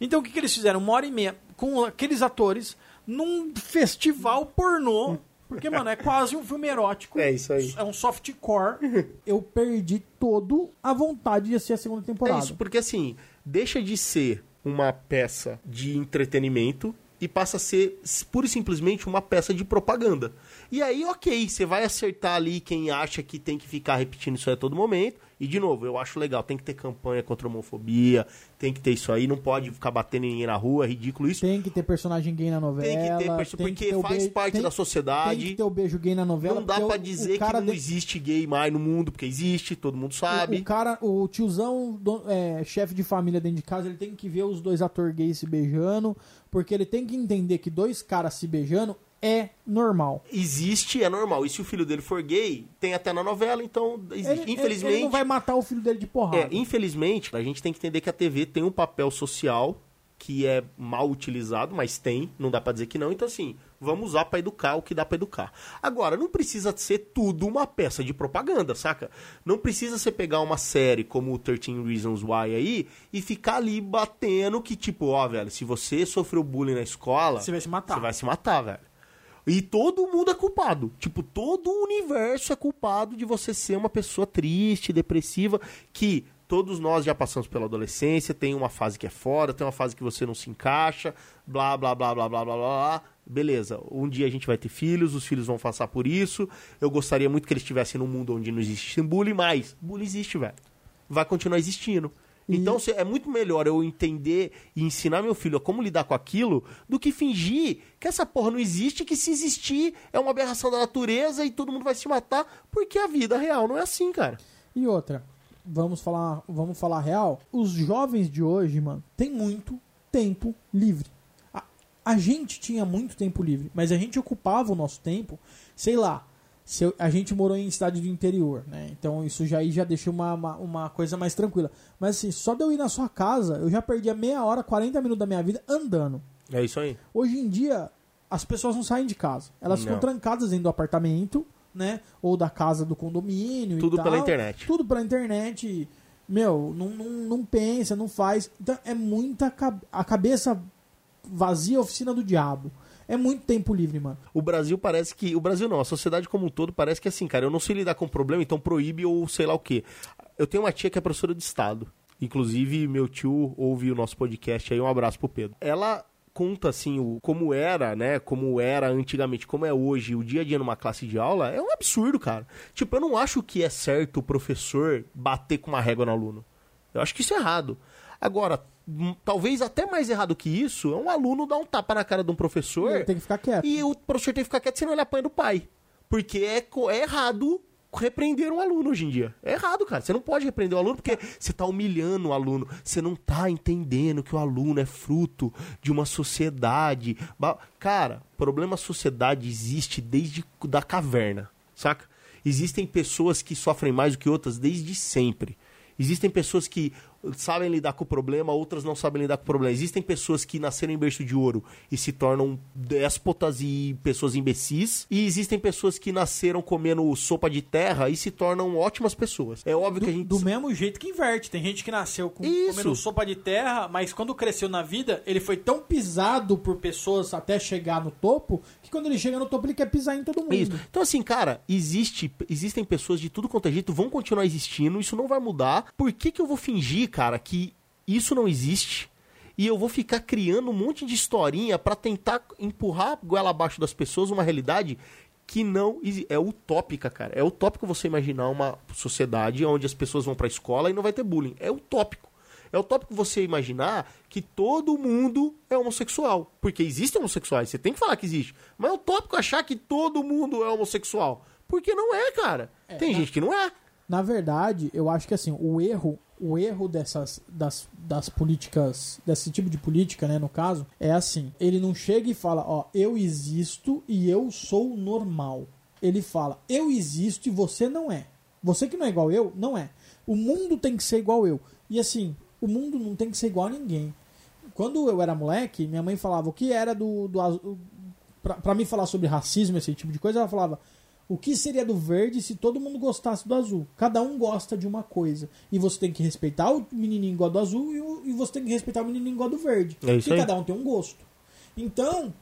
Então o que, que eles fizeram? Uma hora e meia com aqueles atores num festival pornô Porque, mano, é quase um filme erótico. É isso aí. É um softcore. Eu perdi todo a vontade de assistir a segunda temporada. É isso, porque assim, deixa de ser uma peça de entretenimento e passa a ser pura e simplesmente uma peça de propaganda. E aí, ok, você vai acertar ali quem acha que tem que ficar repetindo isso a todo momento. E, de novo, eu acho legal, tem que ter campanha contra a homofobia, tem que ter isso aí, não pode ficar batendo ninguém na rua, é ridículo isso. Tem que ter personagem gay na novela. Tem que ter perso- tem porque que ter o faz beijo- parte tem- da sociedade. Tem que ter o beijo gay na novela. Não dá pra o- dizer o que não de- existe gay mais no mundo, porque existe, todo mundo O, sabe. o cara, o tiozão, do- é, chefe de família dentro de casa, ele tem que ver os dois atores gays se beijando, porque ele tem que entender que dois caras se beijando é normal. Existe, é normal. E se o filho dele for gay, tem até na novela, então existe. Ele, Infelizmente. ele não vai matar o filho dele de porrada. É, infelizmente, a gente tem que entender que a TV tem um papel social que é mal utilizado, mas tem, não dá pra dizer que não. Então, assim, vamos usar pra educar o que dá pra educar. Agora, não precisa ser tudo uma peça de propaganda, saca? Não precisa você pegar uma série como o 13 Reasons Why aí e ficar ali batendo que, tipo, ó, velho, se você sofreu bullying na escola, Você vai se matar. Você vai se matar, velho. E todo mundo é culpado. Tipo, todo o universo é culpado de você ser uma pessoa triste, depressiva, que todos nós já passamos pela adolescência, tem uma fase que é fora, tem uma fase que você não se encaixa, blá, blá, blá, blá, blá, blá, blá. Beleza, um dia a gente vai ter filhos, os filhos vão passar por isso. Eu gostaria muito que eles estivessem num mundo onde não existe bullying, mas bullying existe, velho. Vai continuar existindo. E- Então é muito melhor eu entender e ensinar meu filho a como lidar com aquilo do que fingir que essa porra não existe, que se existir é uma aberração da natureza e todo mundo vai se matar, porque a vida real não é assim, cara. E outra, vamos falar, vamos falar real. Os jovens de hoje, mano, tem muito tempo livre. A, a gente tinha muito tempo livre, mas a gente ocupava o nosso tempo, sei lá. Se eu- a gente morou em cidade do interior, né? Então isso já aí já deixa uma, uma, uma coisa mais tranquila. Mas assim, só de eu ir na sua casa, eu já perdia meia hora, 40 minutos da minha vida andando. É isso aí. Hoje em dia, as pessoas não saem de casa. Elas ficam Não. trancadas dentro do apartamento, né? Ou da casa do condomínio Tudo e tal. pela internet. Tudo pela internet. Meu, não, não, não pensa, não faz. Então é muita... A cabeça vazia, oficina do diabo. É muito tempo livre, mano. O Brasil parece que. O Brasil não, a sociedade como um todo parece que assim, cara, eu não sei lidar com o problema, então proíbe ou sei lá o quê. Eu tenho uma tia que é professora de Estado. Inclusive, meu tio ouve o nosso podcast aí, um abraço pro Pedro. Ela conta assim o como era, né? Como era antigamente, como é hoje, o dia a dia numa classe de aula, é um absurdo, cara. Tipo, eu não acho que é certo o professor bater com uma régua no aluno. Eu acho que isso é errado. Agora, talvez até mais errado que isso, é um aluno dar um tapa na cara de um professor Ele tem que ficar quieto. e o professor tem que ficar quieto, senão ele apanha do pai. Porque é, é errado repreender um aluno hoje em dia. É errado, cara. Você não pode repreender o aluno porque você tá humilhando o aluno. Você não tá entendendo que o aluno é fruto de uma sociedade. Cara, problema sociedade existe desde da caverna, saca? Existem pessoas que sofrem mais do que outras desde sempre. Existem pessoas que sabem lidar com o problema, outras não sabem lidar com o problema. Existem pessoas que nasceram em berço de ouro e se tornam déspotas e pessoas imbecis. E existem pessoas que nasceram comendo sopa de terra e se tornam ótimas pessoas. É óbvio que a gente. Do mesmo jeito que inverte. Tem gente que nasceu com, comendo sopa de terra, mas quando cresceu na vida, ele foi tão Pisado por pessoas até chegar no topo, que quando ele chega no topo, ele quer pisar em todo mundo. Isso. Então, assim, cara, existe, existem pessoas de tudo quanto é jeito, vão continuar existindo, isso não vai mudar. Por que, que eu vou fingir, cara, que isso não existe? E eu vou ficar criando um monte de historinha pra tentar empurrar a goela abaixo das pessoas uma realidade que não é utópica, cara. É utópico você imaginar uma sociedade onde as pessoas vão pra escola e não vai ter bullying. É utópico. É utópico você imaginar que todo mundo é homossexual. Porque existem homossexuais, você tem que falar que existe. Mas é utópico achar que todo mundo é homossexual. Porque não é, cara. tem gente que não é. Na verdade, eu acho que assim, o erro, o erro dessas das, das políticas, desse tipo de política, né, no caso, é assim, ele não chega e fala, ó, eu existo e eu sou normal. Ele fala, eu existo e você não é. Você que não é igual eu, não é. O mundo tem que ser igual eu. E assim, o mundo não tem que ser igual a ninguém. Quando eu era moleque, minha mãe falava o que era do, do. Pra, pra mim falar sobre racismo, esse tipo de coisa, ela falava: o que seria do verde se todo mundo gostasse do azul? Cada um gosta de uma coisa. E você tem que respeitar o menininho igual do azul e, o- e você tem que respeitar o menininho igual do verde. É Porque aí. cada um tem um gosto. Então,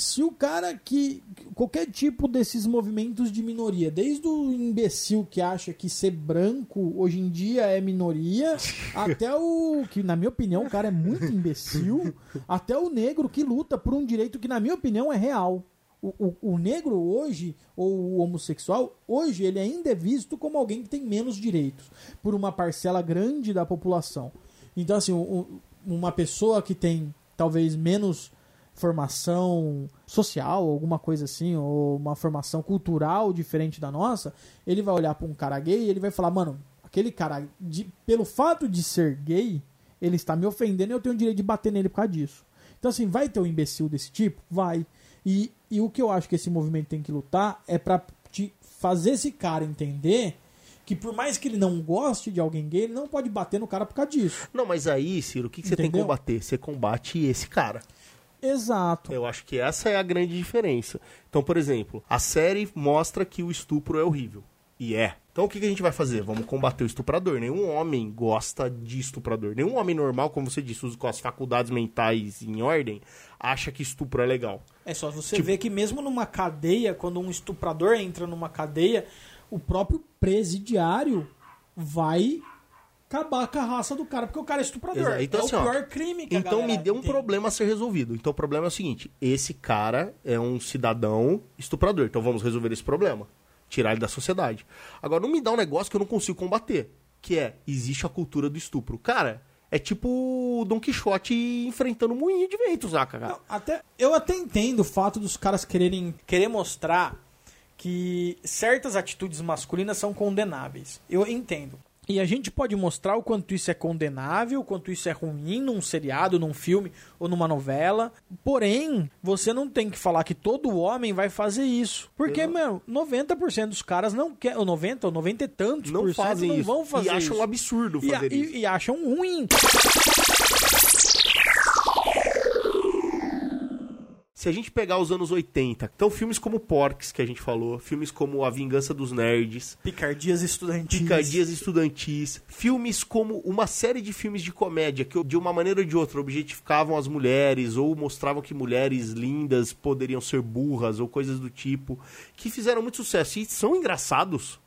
Se o cara que. qualquer tipo desses movimentos de minoria, desde o imbecil que acha que ser branco hoje em dia é minoria, até o. que na minha opinião o cara é muito imbecil, até o negro que luta por um direito que na minha opinião é real. O, o, o negro hoje, ou o homossexual, hoje ele ainda é visto como alguém que tem menos direitos por uma parcela grande da população. Então, assim, o- uma pessoa que tem talvez menos formação social, alguma coisa assim, ou uma formação cultural diferente da nossa, ele vai olhar para um cara gay e ele vai falar, mano, aquele cara, de- pelo fato de ser gay, ele está me ofendendo e eu tenho o direito de bater nele por causa disso. Então, assim, vai ter um imbecil desse tipo? Vai. E, e o que eu acho que esse movimento tem que lutar é pra te fazer esse cara entender que por mais que ele não goste de alguém gay, ele não pode bater no cara por causa disso. Não, mas aí, Ciro, o que, que você tem que combater? Você combate esse cara. Exato. Eu acho que essa é a grande diferença. Então, por exemplo, a série mostra que o estupro é horrível. E é. Então o que, que a gente vai fazer? Vamos combater o estuprador. Nenhum homem gosta de estuprador. Nenhum homem normal, como você disse, com as faculdades mentais em ordem, acha que estupro é legal. É só você Tipo- ver que mesmo numa cadeia, quando um estuprador entra numa cadeia, o próprio presidiário vai acabar com a raça do cara, porque o cara é estuprador. Exato. Então, é assim, o ó, pior crime que a Então me deu um tem. problema a ser resolvido. Então o problema é o seguinte: esse cara é um cidadão estuprador. Então vamos resolver esse problema. Tirar ele da sociedade. Agora, não me dá um negócio que eu não consigo combater. Que é, existe a cultura do estupro. Cara, é tipo Don Quixote enfrentando um moinho de vento, saca, cara? Não, até, eu até entendo o fato dos caras quererem querer mostrar que certas atitudes masculinas são condenáveis. Eu entendo. E a gente pode mostrar o quanto isso é condenável, o quanto isso é ruim num seriado, num filme ou numa novela. Porém, você não tem que falar que todo homem vai fazer isso. Porque, meu, 90% dos caras não quer, ou 90 ou 90 e tantos Não por cento fazem não isso. vão fazer e acham isso. um absurdo E, a- fazer e- isso. e acham ruim. Se a gente pegar os anos 80, então filmes como Porks, que a gente falou, filmes como A Vingança dos Nerds, Picardias estudantis. Picadias Estudantis, filmes como uma série de filmes de comédia que de uma maneira ou de outra objetificavam as mulheres ou mostravam que mulheres lindas poderiam ser burras ou coisas do tipo, que fizeram muito sucesso e são engraçados.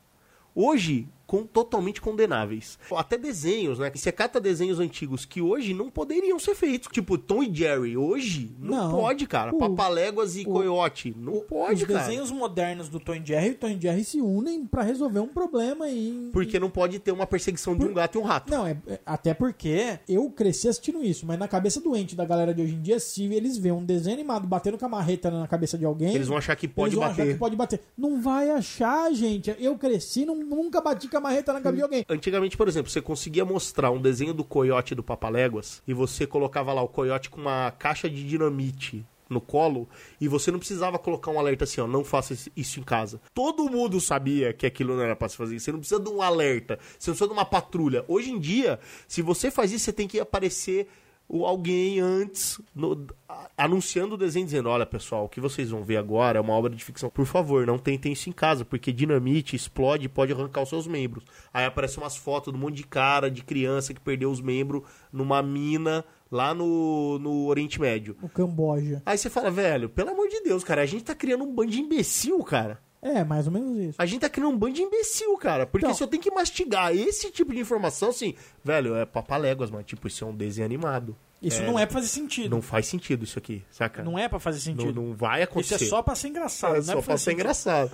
Hoje, com, totalmente condenáveis. Até desenhos, né? Você cata desenhos antigos que hoje não poderiam ser feitos. Tipo Tom e Jerry. Hoje, não, Não. pode, cara. O- Papaléguas e o- Coyote. Não pode, Os cara. desenhos modernos do Tom e Jerry e o Tom e Jerry se unem pra resolver um problema e... Porque não pode ter uma perseguição de um gato e um rato. Não, é, é- até porque eu cresci assistindo isso, mas na cabeça doente da galera de hoje em dia, se eles verem um desenho animado batendo com a marreta na cabeça de alguém... Eles vão achar que pode eles vão achar bater. que pode bater. Não vai achar, gente. Eu cresci, não- nunca bati com a marreta na cabeça de alguém. Antigamente, por exemplo, você conseguia mostrar um desenho do coiote do Papaléguas e você colocava lá o coiote com uma caixa de dinamite no colo e você não precisava colocar um alerta assim, ó, não faça isso em casa. Todo mundo sabia que aquilo não era pra se fazer. Você não precisa de um alerta, você não precisa de uma patrulha. Hoje em dia, se você faz isso, você tem que aparecer o alguém antes no- anunciando o desenho dizendo, olha pessoal, o que vocês vão ver agora é uma obra de ficção. Por favor, não tentem isso em casa, porque dinamite explode e pode arrancar os seus membros. Aí aparecem umas fotos de um monte de cara, de criança que perdeu os membros numa mina lá no, no Oriente Médio. O Camboja. Aí você fala, velho, pelo amor de Deus, cara, a gente tá criando um bando de imbecil, cara. É, mais ou menos isso. A gente tá criando um bando de imbecil, cara. Porque Então- se eu tenho que mastigar esse tipo de informação, assim, velho, é papaléguas, mano. Tipo, isso é um desenho animado. Isso não é pra fazer sentido. Não faz sentido isso aqui, saca? Não é pra fazer Não, sentido. não vai Isso acontecer. é só pra ser engraçado. É não só é pra fazer ser sentido. engraçado.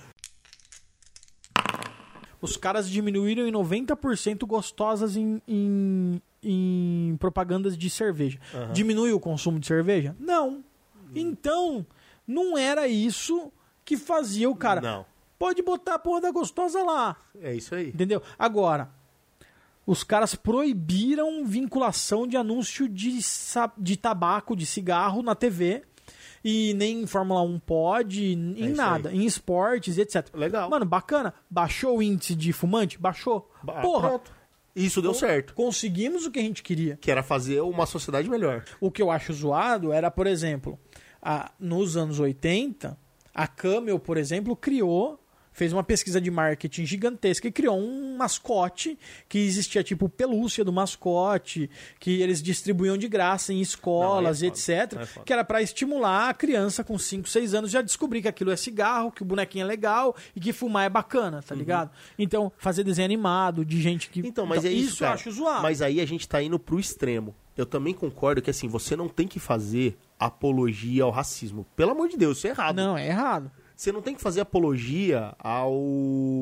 Os caras diminuíram em 90% gostosas em, em, em propagandas de cerveja. Diminui o consumo de cerveja? Não. Então, não era isso que fazia o cara. Não. Pode botar a porra da gostosa lá. É isso aí. Entendeu? Agora, os caras proibiram vinculação de anúncio de, de tabaco, de cigarro na TV. E nem em Fórmula 1 pode, em É nada, em esportes, etc. Legal. Mano, bacana. Baixou o índice de fumante? Baixou. Ba- Porra, Pronto. Isso deu certo. conseguimos o que a gente queria. Que era fazer uma sociedade melhor. O que eu acho zoado era, por exemplo, a- nos anos 80, a Camel, por exemplo, criou fez uma pesquisa de marketing gigantesca e criou um mascote que existia tipo pelúcia do mascote, que eles distribuíam de graça em escolas Não, e é foda, etc, é que era pra estimular a criança com 5, 6 anos já descobrir que aquilo é cigarro, que o bonequinho é legal e que fumar é bacana, tá ligado? Então, fazer desenho animado de gente que Então, mas é isso, eu cara. acho zoado. Mas aí a gente tá indo pro extremo. Eu também concordo que, assim, você não tem que fazer apologia ao racismo. Pelo amor de Deus, isso é errado. Não, é errado. Você não tem que fazer apologia ao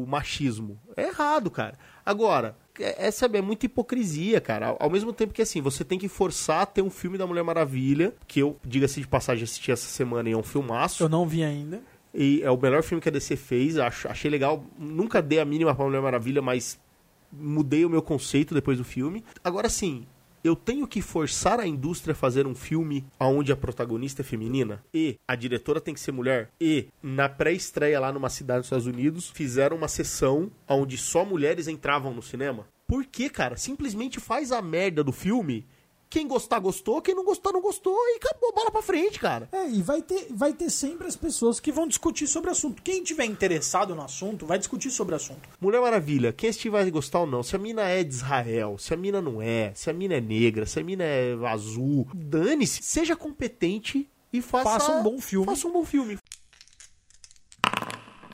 machismo. É errado, cara. Agora, é, é, sabe, é muita hipocrisia, cara. Ao, ao mesmo tempo que, assim, você tem que forçar a ter um filme da Mulher Maravilha, que eu, diga-se de passagem, assisti essa semana e é um filmaço. Eu não vi ainda. E é o melhor filme que a DC fez. Acho, achei legal. Nunca dei a mínima pra Mulher Maravilha, mas mudei o meu conceito depois do filme. Agora sim, eu tenho que forçar a indústria a fazer um filme onde a protagonista é feminina e a diretora tem que ser mulher e na pré-estreia lá numa cidade dos Estados Unidos fizeram uma sessão onde só mulheres entravam no cinema. Por que, cara? Simplesmente faz a merda do filme. Quem gostar, gostou. Quem não gostar, não gostou. E acabou, bola pra frente, cara. É, e vai ter, vai ter sempre as pessoas que vão discutir sobre o assunto. Quem tiver interessado no assunto, vai discutir sobre o assunto. Mulher Maravilha, quem assistir vai gostar ou não. Se a mina é de Israel, se a mina não é, se a mina é negra, se a mina é azul, dane-se. Seja competente e faça, Faça um bom filme. Faça um bom filme.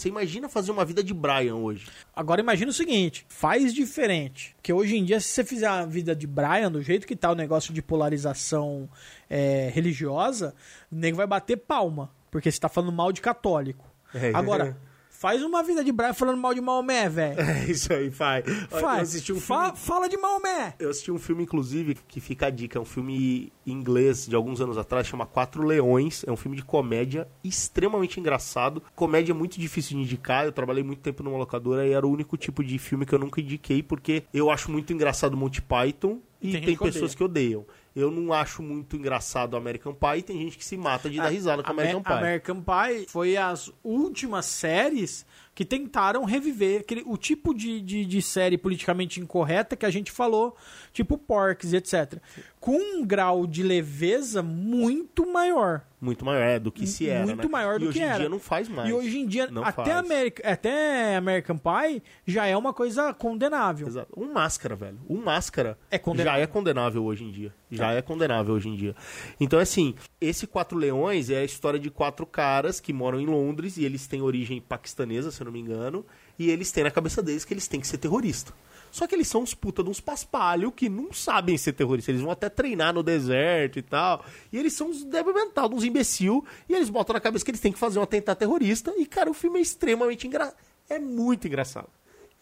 Você imagina fazer uma vida de Brian hoje. Agora imagina o seguinte, faz diferente. Que hoje em dia, se você fizer a vida de Brian, do jeito que tá o negócio de polarização é, religiosa, o nego vai bater palma. Porque você tá falando mal de católico. É. Agora, faz uma vida de Brian falando mal de Maomé, velho. É isso aí, faz. Faz. um Fa- filme, Fala de Maomé. eu assisti um filme, inclusive, que fica a dica. É um filme inglês de alguns anos atrás, chama Quatro Leões. É um filme de comédia extremamente engraçado. Comédia muito difícil de indicar. Eu trabalhei muito tempo numa locadora e era o único tipo de filme que eu nunca indiquei, porque eu acho muito engraçado Monty Python e Tem tem, pessoas que odeiam. Eu não acho muito engraçado American Pie e tem gente que se mata de dar risada com Amer- American Pie. American Pie foi as últimas séries que tentaram reviver aquele, o tipo de, de, de série politicamente incorreta que a gente falou, tipo Porks, etc. Com um grau de leveza muito maior. Muito maior é, do que se era, muito né? maior do e hoje que em era. dia não faz mais. E hoje em dia, Não até. America, até American Pie já é uma coisa condenável. Exato. Um máscara, velho. Um máscara É condenável. já é condenável hoje em dia. Já é condenável hoje em dia. Então, assim, esse Quatro Leões é a história de quatro caras que moram em Londres e eles têm origem paquistanesa, se eu não me engano. E eles têm na cabeça deles que eles têm que ser terrorista. Só que eles são uns puta de uns paspalho que não sabem ser terroristas. Eles vão até treinar no deserto e tal. E eles são uns débil mental, uns imbecil. E eles botam na cabeça que eles têm que fazer um atentado terrorista. E, cara, o filme é extremamente engraçado. É muito engraçado.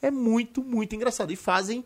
É muito, muito engraçado. E fazem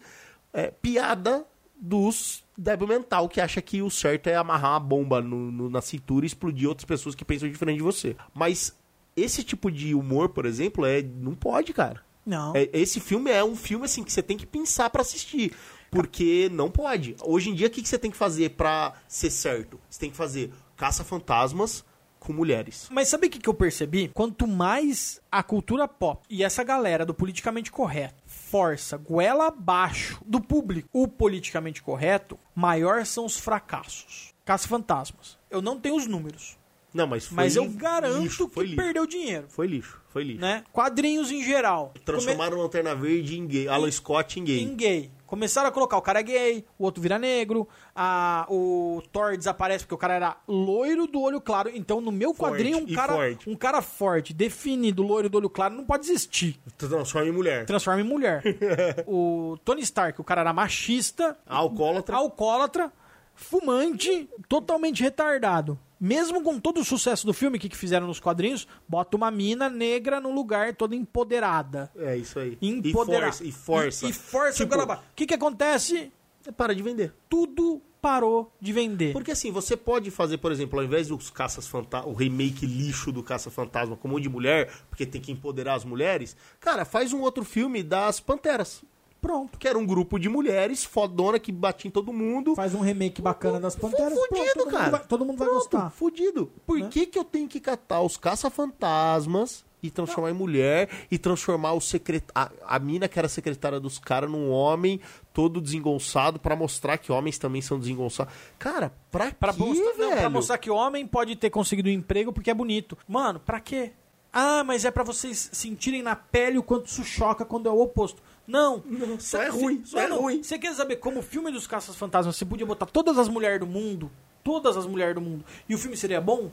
é, piada dos débil mental que acha que o certo é amarrar uma bomba no- no- na cintura e explodir outras pessoas que pensam diferente de você. Mas esse tipo de humor, por exemplo, é não pode, cara. Não. É, esse filme é um filme assim que você tem que pensar pra assistir. Porque não pode. Hoje em dia, o que, que você tem que fazer pra ser certo? Você tem que fazer caça-fantasmas com mulheres. Mas sabe o que, que eu percebi? Quanto mais a cultura pop e essa galera do politicamente correto força goela abaixo do público o politicamente correto, maior são os fracassos. Caça-fantasmas. Eu não tenho os números, Não, mas foi mas eu garanto lixo, que lixo. perdeu dinheiro. Foi lixo, foi lixo. Né? Quadrinhos em geral. Transformaram Lanterna Verde em gay. Alan Scott em gay. em gay. Começaram a colocar o cara é gay, o outro vira negro, a, o Thor desaparece porque o cara era loiro do olho claro. Então, no meu Forte, quadrinho, um cara, forte. um cara forte, definido, loiro do olho claro, não pode existir. Transforma em mulher. Transforma em mulher. o Tony Stark, o cara era machista, Alcoólatra. alcoólatra, fumante, totalmente retardado. Mesmo com todo o sucesso do filme, o que, que fizeram nos quadrinhos? Bota uma mina negra no lugar toda empoderada. É isso aí. Empoderada. E força. E força. E, e força Tipo, o que, que acontece? Para de vender. Tudo parou de vender. Porque assim, você pode fazer, por exemplo, ao invés dos caças fantasma, o remake lixo do Caça Fantasma com um monte de mulher, porque tem que empoderar as mulheres, cara, faz um outro filme das Panteras. Pronto. Que era um grupo de mulheres fodona que batia em todo mundo. Faz um remake bacana das Panteras. pronto, Fudido, todo cara. Mundo vai, todo mundo vai Pronto, gostar. Fudido. Por Né? que, que eu tenho que catar os caça-fantasmas e transformar em mulher e transformar o secret... a, a mina que era secretária dos caras num homem todo desengonçado pra mostrar que homens também são desengonçados? Cara, pra, Pra, quê, mostrar, não, velho? pra mostrar que homem pode ter conseguido um emprego porque é bonito. Mano, pra quê? Ah, mas é pra vocês sentirem na pele o quanto isso choca quando é o oposto. Não. só é ruim, só é não, não. ruim. Você quer saber como o filme dos Caças Fantasmas você podia botar todas as mulheres do mundo, todas as mulheres do mundo, e o filme seria bom?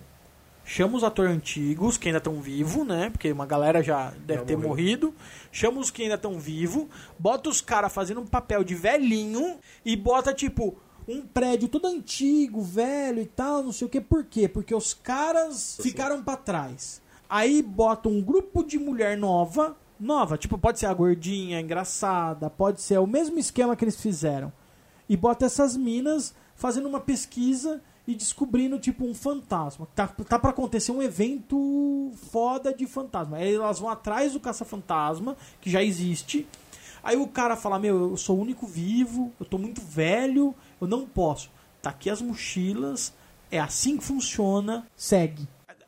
Chama os atores antigos, que ainda estão vivos, né? Porque uma galera já deve Já ter morreu. morrido. Chama os que ainda estão vivos, bota os caras fazendo um papel de velhinho e bota, tipo, Um prédio todo antigo, velho e tal, não sei o que. Por quê? Porque os caras ficaram pra trás. Aí bota um grupo de mulher nova, nova, tipo, pode ser a gordinha, a engraçada, pode ser o mesmo esquema que eles fizeram. E bota essas minas fazendo uma pesquisa e descobrindo, tipo, um fantasma. Tá, tá pra acontecer um evento foda de fantasma. Aí elas vão atrás do caça-fantasma, que já existe. Aí o cara fala, meu, eu sou o único vivo, eu tô muito velho, eu não posso. Tá aqui as mochilas, é assim que funciona. Segue.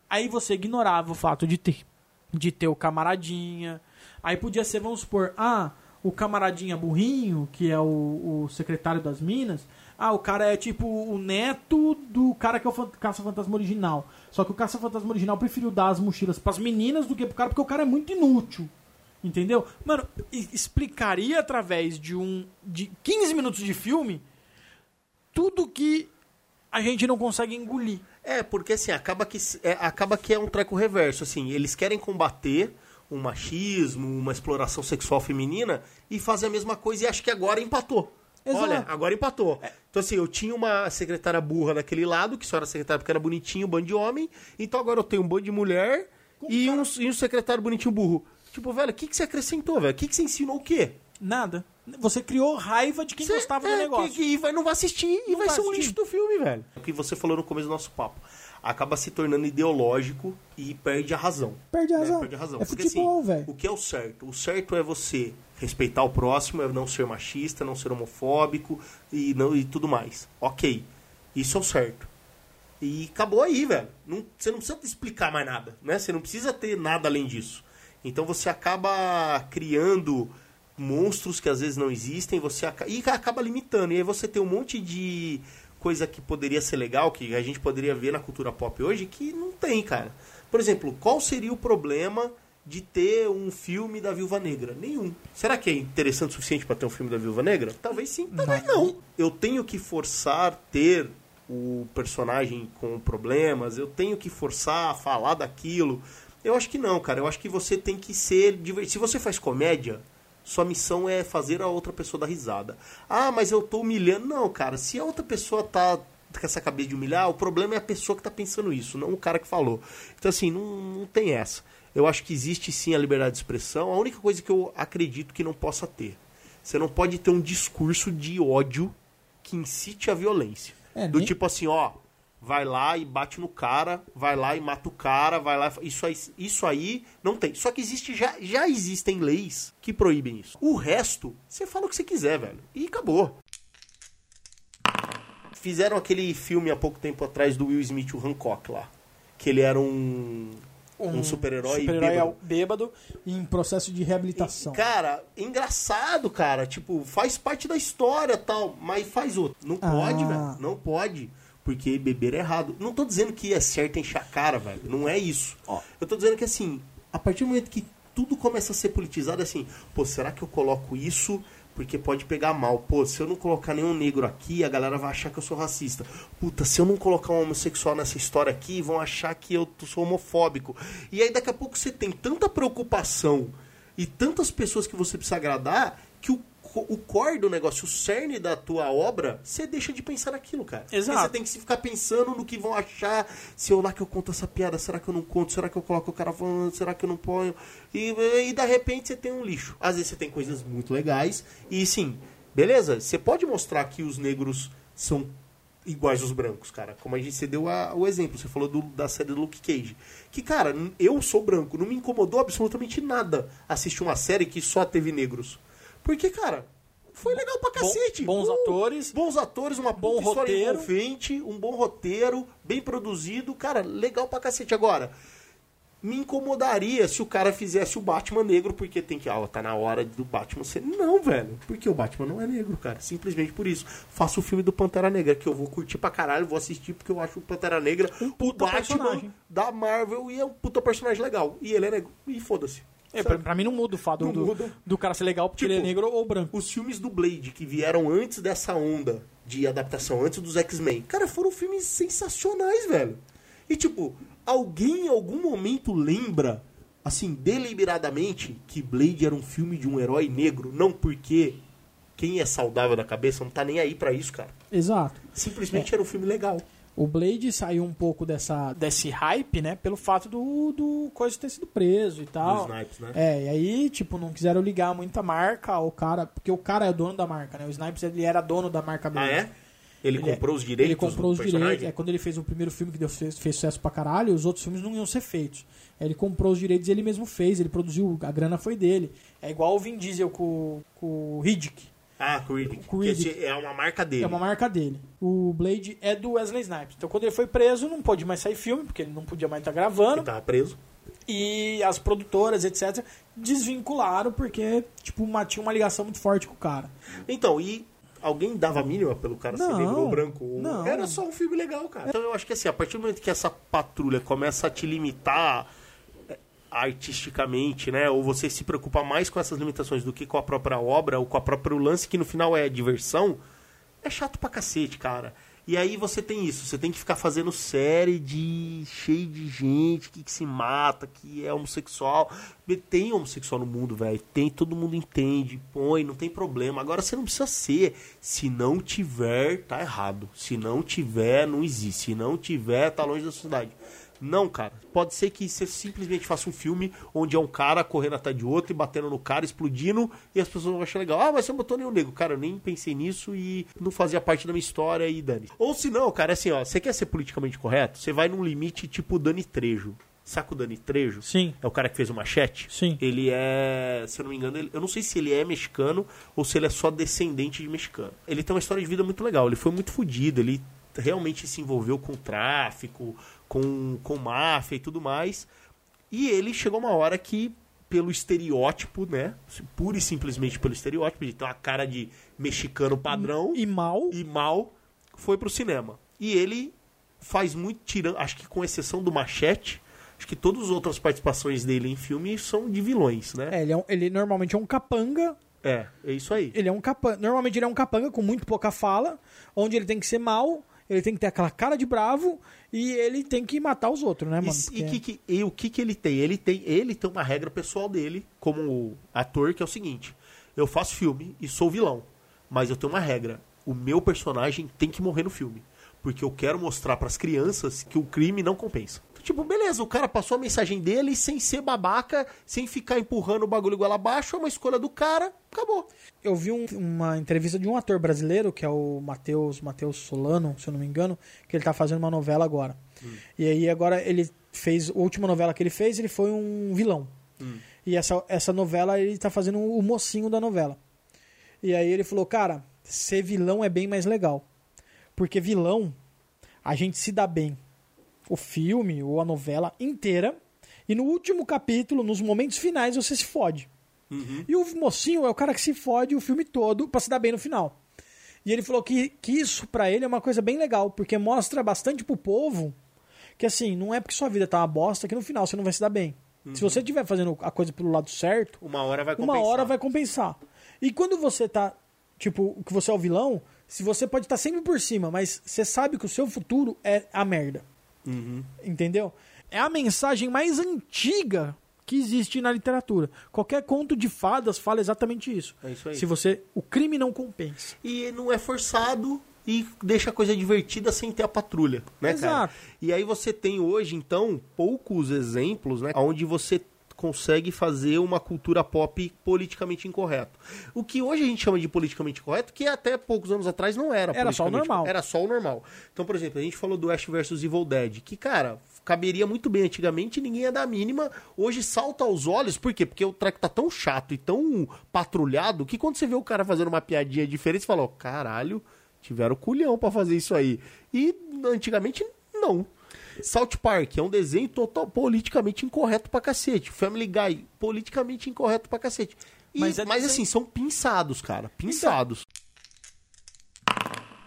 Aí você ignorava o fato de ter, de ter o camaradinha. Aí podia ser, vamos supor, ah, o camaradinha burrinho, que é o, o secretário das minas. Ah, o cara é tipo o neto do cara que é o fan- caça-fantasma original. Só que o caça-fantasma original preferiu dar as mochilas pras meninas do que pro cara, porque o cara é muito inútil. Entendeu? Mano, explicaria através de um. de 15 minutos de filme tudo que a gente não consegue engolir. É, porque assim, acaba que é, acaba que é um treco reverso, assim, eles querem combater um machismo, uma exploração sexual feminina e fazem a mesma coisa e acho que agora empatou. Exato. Olha, agora empatou. Então assim, eu tinha uma secretária burra daquele lado, que só era secretária porque era bonitinho, um bando de homem, então agora eu tenho um bando de mulher e um, e um secretário bonitinho burro. Tipo, velho, o que, que você acrescentou, velho? O que, que você ensinou o quê? Nada. Você criou raiva de quem Você- gostava é, do negócio. Que, que vai, não vai assistir e vai vai ser um lixo do filme, velho. O que você falou no começo do nosso papo. Acaba se tornando ideológico e perde a razão. Perde a né? razão. Perde a razão. É Porque, futebol, assim, velho. O que é o certo? O certo é você respeitar o próximo, é não ser machista, não ser homofóbico e, não, e tudo mais. Ok. Isso é o certo. E acabou aí, velho. Não- você não precisa explicar mais nada, né? Você não precisa ter nada além disso. Então você acaba criando monstros que às vezes não existem, você aca- e acaba limitando. E aí você tem um monte de coisa que poderia ser legal, que a gente poderia ver na cultura pop hoje, que não tem, cara. Por exemplo, qual seria o problema de ter um filme da Viúva Negra? Nenhum. Será que é interessante o suficiente para ter um filme da Viúva Negra? Talvez sim, talvez não. Eu tenho que forçar ter o personagem com problemas, eu tenho que forçar a falar daquilo. Eu acho que não, cara. Eu acho que você tem que ser. Se você faz comédia, sua missão é fazer a outra pessoa dar risada. Ah, mas eu tô humilhando. Não, cara. Se a outra pessoa tá com essa cabeça de humilhar, o problema é a pessoa que tá pensando isso, não o cara que falou. Então, assim, não, não tem essa. Eu acho que existe sim a liberdade de expressão. A única coisa que eu acredito que não possa ter. Você não pode ter um discurso de ódio que incite a violência. É, Do nem- tipo assim, ó, vai lá e bate no cara, vai lá e mata o cara, vai lá. e- Isso aí, isso aí não tem. Só que existe já, já existem leis que proíbem isso. O resto, você fala o que você quiser, velho. E acabou. Fizeram aquele filme há pouco tempo atrás do Will Smith, o Hancock lá. Que ele era um. Um, super-herói super-herói bêbado. bêbado. Em processo de reabilitação. Cara, engraçado, cara. Tipo, faz parte da história tal, mas faz outro. Não Ah. pode, velho. Não pode. Porque beber é errado. Não tô dizendo que é certo encher a cara, velho. Não é isso. Eu tô dizendo que assim, a partir do momento que tudo começa a ser politizado, é assim, pô, será que eu coloco isso? Porque pode pegar mal. Pô, se eu não colocar nenhum negro aqui, a galera vai achar que eu sou racista. Puta, se eu não colocar um homossexual nessa história aqui, vão achar que eu sou homofóbico. E aí daqui a pouco você tem tanta preocupação e tantas pessoas que você precisa agradar que o, o core do negócio, o cerne da tua obra, você deixa de pensar naquilo, cara. Exato. Você tem que se ficar pensando no que vão achar. Se eu lá que eu conto essa piada, será que eu não conto? Será que eu coloco o cara falando? Será que eu não ponho? E, e de repente você tem um lixo. Às vezes você tem coisas muito legais. E sim, beleza, você pode mostrar que os negros são iguais aos brancos, cara. Como a gente você deu a- o exemplo, você falou do- da série do Luke Cage. Que, cara, eu sou branco, não me incomodou absolutamente nada assistir uma série que só teve negros. Porque, cara, foi legal pra cacete. bons Uh, atores. Bons atores, uma Bom roteiro. envolvente, um bom roteiro, bem produzido. Cara, legal pra cacete. Agora, me incomodaria se o cara fizesse o Batman negro, porque tem que, ah, tá na hora do Batman ser. Não, velho. Porque o Batman não é negro, cara. Simplesmente por isso. Faça o filme do Pantera Negra, que eu vou curtir pra caralho, vou assistir, porque eu acho o Pantera Negra Um o Batman personagem. da Marvel e é um puta personagem legal. E ele é negro. E foda-se. É, pra, pra mim não muda o fato do, muda. do cara ser legal porque Tipo, ele é negro ou branco. Os filmes do Blade que vieram antes dessa onda de adaptação, antes dos X-Men, cara, foram filmes sensacionais, velho. E tipo, alguém em algum momento lembra, assim, deliberadamente, que Blade era um filme de um herói negro? Não porque quem é saudável da cabeça não tá nem aí pra isso, cara. Exato. Simplesmente era um filme legal. O Blade saiu um pouco dessa. Desse hype, né? Pelo fato do, do coisa ter sido preso e tal. Dos Snipes, né? É, e aí, tipo, não quiseram ligar muita marca ao cara, porque o cara é o dono da marca, né? O Snipes, ele era dono da marca Ah, Blade. é? Ele, Ele é- comprou os direitos Ele comprou do os personagem? direitos. É, quando ele fez o primeiro filme que deu, fez, fez sucesso pra caralho, os outros filmes não iam ser feitos. Aí Ele comprou os direitos e ele mesmo fez, ele produziu, a grana foi dele. É igual o Vin Diesel com, com o Riddick. Ah, Creed. Creed. Esse é uma marca dele. É uma marca dele. O Blade É do Wesley Snipes. Então quando ele foi preso, não pôde mais sair filme, porque ele não podia mais estar gravando. Ele tava preso. E as produtoras, etc., desvincularam porque, tipo, tinha uma ligação muito forte com o cara. Então, e alguém dava a mínima pelo cara ser Não, negro ou branco? não. Era só um filme legal, cara. Então eu acho que assim, a partir do momento que essa patrulha começa a te limitar artisticamente, né? Ou você se preocupa mais com essas limitações do que com a própria obra, ou com a própria lance, que no final é diversão, é chato pra cacete, cara. E aí você tem isso, você tem que ficar fazendo série de cheio de gente que, que se mata, que é homossexual. Tem homossexual no mundo, velho. Tem, todo mundo entende, põe, não tem problema. Agora você não precisa ser. Se não tiver, tá errado. Se não tiver, não existe. Se não tiver, tá longe da sociedade. Não, cara. Pode ser que você simplesmente faça um filme onde é um cara correndo atrás de outro e batendo no cara, explodindo, e as pessoas vão achar legal. Ah, mas você botou nenhum negro. Cara, eu nem pensei nisso e não fazia parte da minha história e dane. Ou se não, cara, é assim, ó, você quer ser politicamente correto? Você vai num limite tipo Dani Trejo. Saca o Dani Trejo? Sim. É o cara que fez o machete? Sim. Ele é, se eu não me engano, ele- eu não sei se ele é mexicano ou se ele é só descendente de mexicano. Ele tem uma história de vida muito legal. Ele foi muito fodido, ele realmente se envolveu com tráfico, com, com máfia e tudo mais. E ele chegou uma hora que, pelo estereótipo, né? Pura e simplesmente pelo estereótipo, de ter uma cara de mexicano padrão E mal. e mal foi pro cinema. E ele faz muito tirando, acho que com exceção do Machete, acho que todas as outras participações dele em filme são de vilões, né? É, ele, é um- ele normalmente é um capanga. É, é isso aí. Ele é um capanga. Normalmente ele é um capanga com muito pouca fala, onde ele tem que ser mal, ele tem que ter aquela cara de bravo e ele tem que matar os outros, né, mano? s- e, Porque- que, que- e o que, que ele tem? Ele tem ele tem uma regra pessoal dele, como ator, que é o seguinte: eu faço filme e sou vilão, mas eu tenho uma regra: o meu personagem tem que morrer no filme. Porque eu quero mostrar pras crianças que o crime não compensa. Tipo, beleza, o cara passou a mensagem dele sem ser babaca, sem ficar empurrando o bagulho igual abaixo, é uma escolha do cara, acabou. Eu vi um- uma entrevista de um ator brasileiro, que é o Matheus Mateus Solano, se eu não me engano, que ele tá fazendo uma novela agora. E aí agora ele fez, a última novela que ele fez, ele foi um vilão. E essa, essa novela ele tá fazendo o mocinho da novela. E aí ele falou, cara, ser vilão é bem mais legal. Porque vilão, a gente se dá bem. O filme ou a novela inteira. E no último capítulo, nos momentos finais, você se fode. E o mocinho é o cara que se fode o filme todo pra se dar bem no final. E ele falou que, que isso pra ele é uma coisa bem legal, porque mostra bastante pro povo que assim, não é porque sua vida tá uma bosta que no final você não vai se dar bem. Se você estiver fazendo a coisa pelo lado certo, Uma hora vai uma compensar. hora vai compensar. E quando você tá, tipo, que você é o vilão, se você pode estar sempre por cima, mas você sabe que o seu futuro é a merda. Uhum. Entendeu? É a mensagem mais antiga que existe na literatura. Qualquer conto de fadas fala exatamente isso. É isso aí. Se você, o crime não compensa. e não é forçado e deixa a coisa divertida sem ter a patrulha, né, Exato. cara? E aí você tem hoje, então, poucos exemplos, né, onde você consegue fazer uma cultura pop politicamente incorreto. O que hoje a gente chama de politicamente correto, que até poucos anos atrás não era Era só o normal. Era só o normal. Então, por exemplo, a gente falou do Ash vs Evil Dead, que, cara, caberia muito bem antigamente, ninguém ia dar a mínima. Hoje salta aos olhos, por quê? Porque o treco tá tão chato e tão patrulhado que quando você vê o cara fazendo uma piadinha diferente, você fala, ó, caralho, tiveram culhão pra fazer isso aí. E antigamente, não. South Park é um desenho total politicamente incorreto pra cacete. Family Guy, politicamente incorreto pra cacete. E- Mas mas é desenho- assim, são pinçados, cara. Pinçados.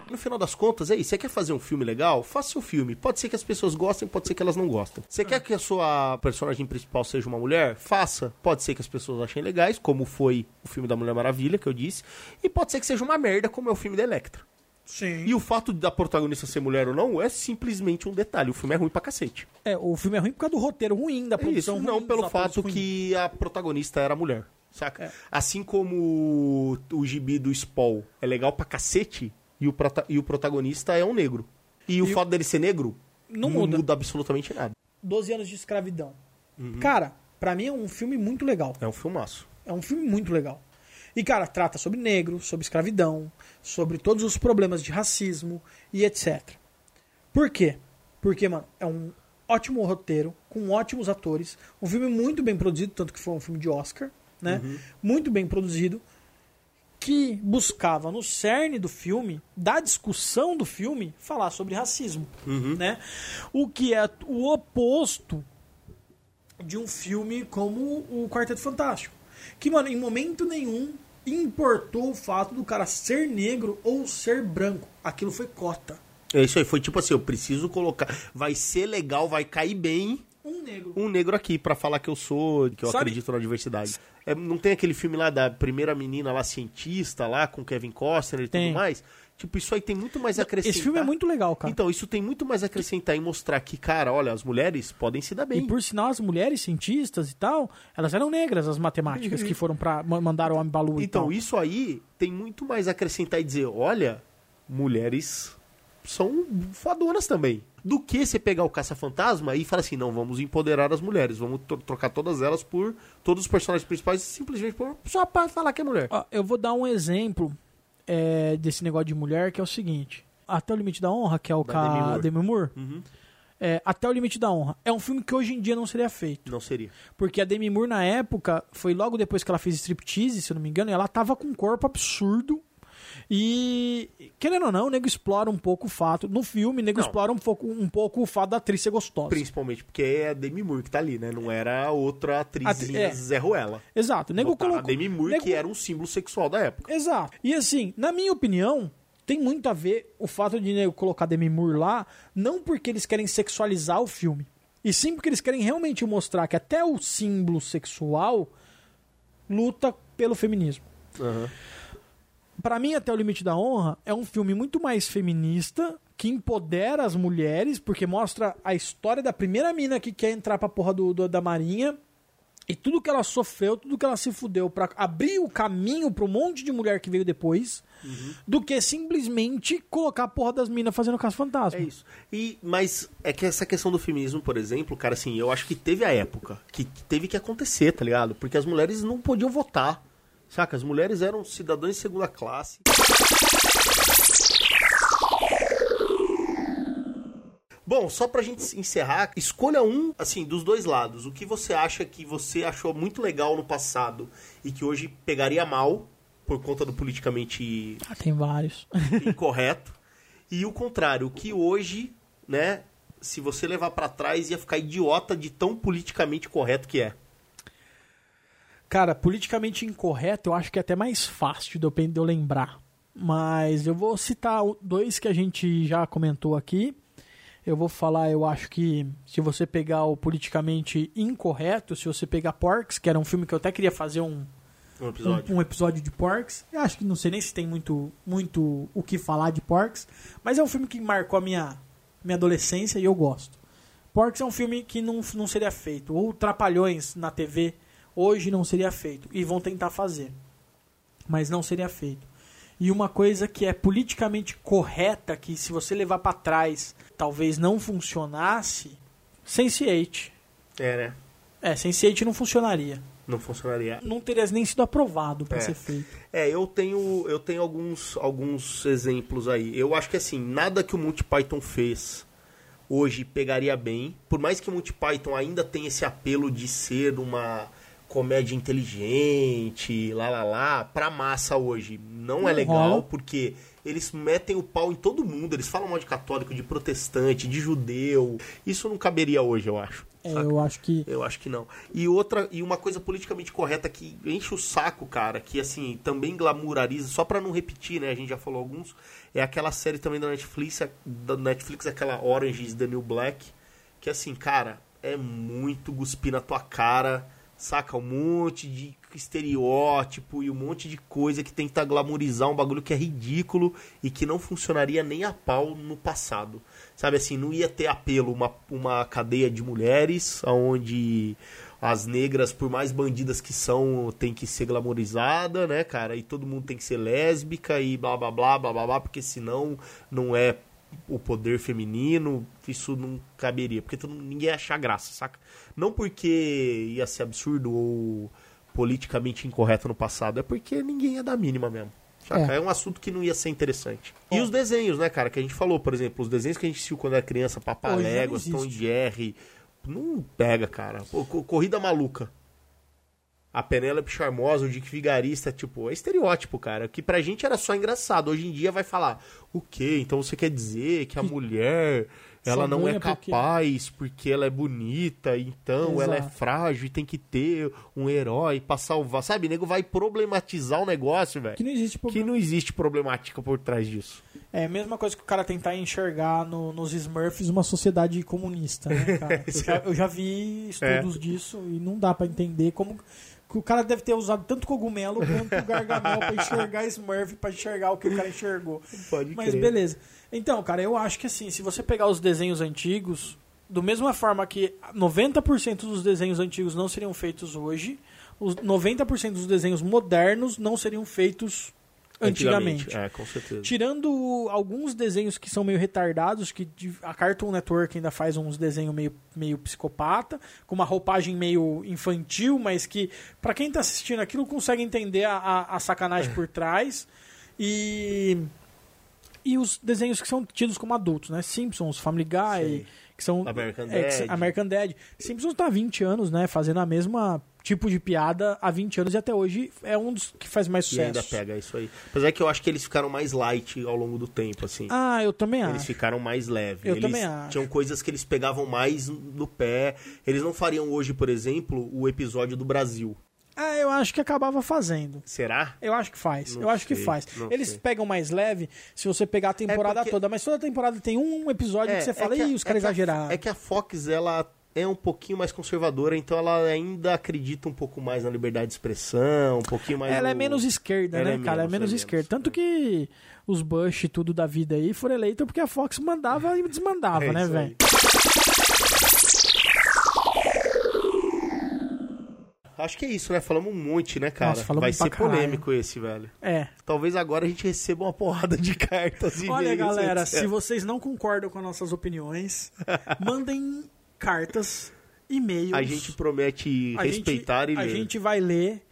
No final das contas, é isso. Você quer fazer um filme legal? Faça seu filme. Pode ser que as pessoas gostem, pode ser que elas não gostem. Você quer que a sua personagem principal seja uma mulher? Faça. Pode ser que as pessoas achem legais, como foi o filme da Mulher Maravilha, que eu disse. E pode ser que seja uma merda, como é o filme da Electra. Sim. E o fato da protagonista ser mulher ou não é simplesmente um detalhe. O filme é ruim pra cacete. É, o filme é ruim por causa do roteiro ruim, da produção isso, ruim, não pelo fato que a protagonista era mulher. Saca? É. Assim como o, o gibi do Spawn é legal pra cacete e o, prota- e o protagonista é um negro. E o E o- fato dele ser negro Não muda. absolutamente nada. 12 anos de escravidão. Uhum. Cara, pra mim é um filme muito legal. É um filmaço. É um filme muito legal. E, cara, trata sobre negro, sobre escravidão, sobre todos os problemas de racismo e etc. Por quê? Porque, mano, é um ótimo roteiro, com ótimos atores, um filme muito bem produzido, tanto que foi um filme de Oscar, né? Muito bem produzido, que buscava no cerne do filme, da discussão do filme, falar sobre racismo, né? O que é o oposto de um filme como o Quarteto Fantástico. Que, mano, em momento nenhum importou o fato do cara ser negro ou ser branco. Aquilo foi cota. É isso aí, foi tipo assim, eu preciso colocar. Vai ser legal, vai cair bem Um negro. um negro aqui pra falar que eu sou, que eu Sabe- acredito na diversidade. É, não tem aquele filme lá da primeira menina lá, cientista, lá, com Kevin Costner e Tem. tudo mais? Tipo, isso aí tem muito mais a acrescentar. Esse filme é muito legal, cara. Então, isso tem muito mais a acrescentar e mostrar que, cara, olha, as mulheres podem se dar bem. E por sinal, as mulheres cientistas e tal, elas eram negras, as matemáticas que foram pra. ma- mandaram o homem balu e Então, tal. isso aí tem muito mais a acrescentar e dizer, olha, mulheres são fodonas também. Do que você pegar o Caça-Fantasma e falar assim, não, vamos empoderar as mulheres, vamos tro- trocar todas elas por todos os personagens principais simplesmente por, só pra falar que é mulher. Ó, eu vou dar um exemplo é, desse negócio de mulher, que é o seguinte. Até o Limite da Honra, que é o Da Demi Moore. Demi Moore. Uhum. É, Até o Limite da Honra. É um filme que hoje em dia não seria feito. Não seria. Porque a Demi Moore, na época, foi logo depois que ela fez striptease, se eu não me engano, e ela tava com um corpo absurdo. E, querendo ou não, o nego explora um pouco o fato. No filme, o nego Não. explora um pouco, um pouco o fato da atriz ser gostosa. Principalmente porque é a Demi Moore que tá ali, né? Não era outra atrizinha é. Zé Ruela. Exato. O nego Botaram colocou. a Demi Moore, nego- que era um símbolo sexual da época. Exato. E assim, na minha opinião, tem muito a ver o fato de nego colocar Demi Moore lá, não porque eles querem sexualizar o filme, e sim porque eles querem realmente mostrar que até o símbolo sexual luta pelo feminismo. Pra mim, Até o Limite da Honra é um filme muito mais feminista, que empodera as mulheres, porque mostra a história da primeira mina que quer entrar pra porra do, do- da marinha, e tudo que ela sofreu, tudo que ela se fudeu pra abrir o caminho pra um monte de mulher que veio depois, do que simplesmente colocar a porra das minas fazendo caso fantasma. É isso. E, mas é que essa questão do feminismo, por exemplo, cara, assim, eu acho que teve a época que teve que acontecer, tá ligado? Porque as mulheres não podiam votar. Saca? As mulheres eram cidadãs de segunda classe. Bom, só pra gente encerrar, escolha um, assim, dos dois lados. O que você acha que você achou muito legal no passado e que hoje pegaria mal por conta do politicamente Ah, tem vários. incorreto. E o contrário, o que hoje, né, se você levar pra trás ia ficar idiota de tão politicamente correto que é. Cara, politicamente incorreto, eu acho que é até mais fácil de eu, de eu lembrar. Mas eu vou citar dois que a gente já comentou aqui. Eu vou falar, eu acho que se você pegar o politicamente incorreto, se você pegar Porks, que era um filme que eu até queria fazer um, Um episódio. um, um episódio de Porks. Eu acho que não sei nem se tem muito, muito o que falar de Porks, mas é um filme que marcou a minha, minha adolescência e eu gosto. Porks é um filme que não, não seria feito. Ou Trapalhões na TV hoje não seria feito. E vão tentar fazer. Mas não seria feito. E uma coisa que é politicamente correta, que se você levar pra trás talvez não funcionasse, Sense8. É, né? É, Sense8 não funcionaria. Não funcionaria. Não teria nem sido aprovado pra É. ser feito. É, eu tenho, eu tenho alguns, alguns exemplos aí. Eu acho que assim, nada que o Monty Python fez hoje pegaria bem. Por mais que o Monty Python ainda tenha esse apelo de ser uma comédia inteligente, lá lá lá, pra massa hoje não é Não legal, rola. porque eles metem o pau em todo mundo. Eles falam mal de católico, de protestante, de judeu. Isso não caberia hoje, eu acho. É, saca? eu acho que. Eu acho que não. E outra, e uma coisa politicamente correta que enche o saco, cara, que assim, também glamourariza, só pra não repetir, né? A gente já falou alguns, é aquela série também da Netflix, da Netflix, aquela Orange is the New Black, que assim, cara, é muito cuspir na tua cara, saca? Um monte de estereótipo e um monte de coisa que tenta glamourizar um bagulho que é ridículo e que não funcionaria nem a pau no passado. Sabe assim, não ia ter apelo uma, uma cadeia de mulheres onde as negras, por mais bandidas que são, tem que ser glamourizada, né, cara? E todo mundo tem que ser lésbica e blá blá blá blá blá, blá porque senão não é o poder feminino, isso não caberia, porque todo, ninguém ia achar graça, saca? Não porque ia ser absurdo ou politicamente incorreto no passado, é porque ninguém ia dar mínima mesmo. Saca? É. É. um assunto que não ia ser interessante. E os desenhos, né, cara, que a gente falou, por exemplo, os desenhos que a gente assistiu quando era criança, Papaléguas, Tom e. Jerry, não pega, cara. Corrida Maluca. A Penélope Charmosa, o Dick Vigarista, tipo, é estereótipo, cara. Que pra gente era só engraçado. Hoje em dia vai falar, o quê? Então você quer dizer que a mulher, ela não é porque- capaz porque ela é bonita, então ela é Exato. frágil e tem que ter um herói pra salvar. Sabe, nego vai problematizar o negócio, velho. Que não existe Que problema. não existe problemática por trás disso. É a mesma coisa que o cara tentar enxergar no- nos Smurfs uma sociedade comunista, né, cara? eu, já, eu já vi estudos disso e não dá pra entender como que o cara deve ter usado tanto cogumelo quanto gargamel pra enxergar Smurf, pra enxergar o que o cara enxergou. Pode Mas beleza. Então, cara, eu acho que assim, se você pegar os desenhos antigos, do mesma forma que 90% dos desenhos antigos não seriam feitos hoje, os 90% dos desenhos modernos não seriam feitos antigamente. É, com certeza. Tirando alguns desenhos que são meio retardados, que a Cartoon Network ainda faz uns desenhos meio, meio psicopata, com uma roupagem meio infantil, mas que pra quem tá assistindo aquilo consegue entender a, a, a sacanagem por trás. E. E os desenhos que são tidos como adultos, né? Simpsons, Family Guy, Sei. que são. American é, Dad. American Dad. Simpsons tá há 20 anos, né? Fazendo a mesma tipo de piada há 20 anos e até hoje é um dos que faz mais E sucesso. ainda pega isso aí. Apesar que eu acho que eles ficaram mais light ao longo do tempo, assim. Ah, eu também Eles acho. ficaram mais leves. Eu eles também acho. Tinham coisas que eles pegavam mais no pé. Eles não fariam hoje, por exemplo, o episódio do Brasil. Ah, eu acho que acabava fazendo. Será? Eu acho que faz. Não eu acho que faz. Eles sei. pegam mais leve se você pegar a temporada porque- toda, mas toda temporada tem um episódio que você fala, que a- ih, os caras a- exageraram. É que a Fox, ela é um pouquinho mais conservadora, então ela ainda acredita um pouco mais na liberdade de expressão, um pouquinho mais Ela é no- menos esquerda, Ela né, é cara? menos, é menos é esquerda. menos, Tanto que os Bush e tudo da vida aí foram eleitos porque a Fox mandava e desmandava, É né, velho? Acho que é isso, né? Falamos um monte, né, cara? Nossa, Vai ser polêmico esse, velho. É. Talvez agora a gente receba uma porrada de cartas e Olha, galera, etc. se vocês não concordam com as nossas opiniões, mandem cartas, e-mails. A gente promete A respeitar gente, e A ler. gente vai ler.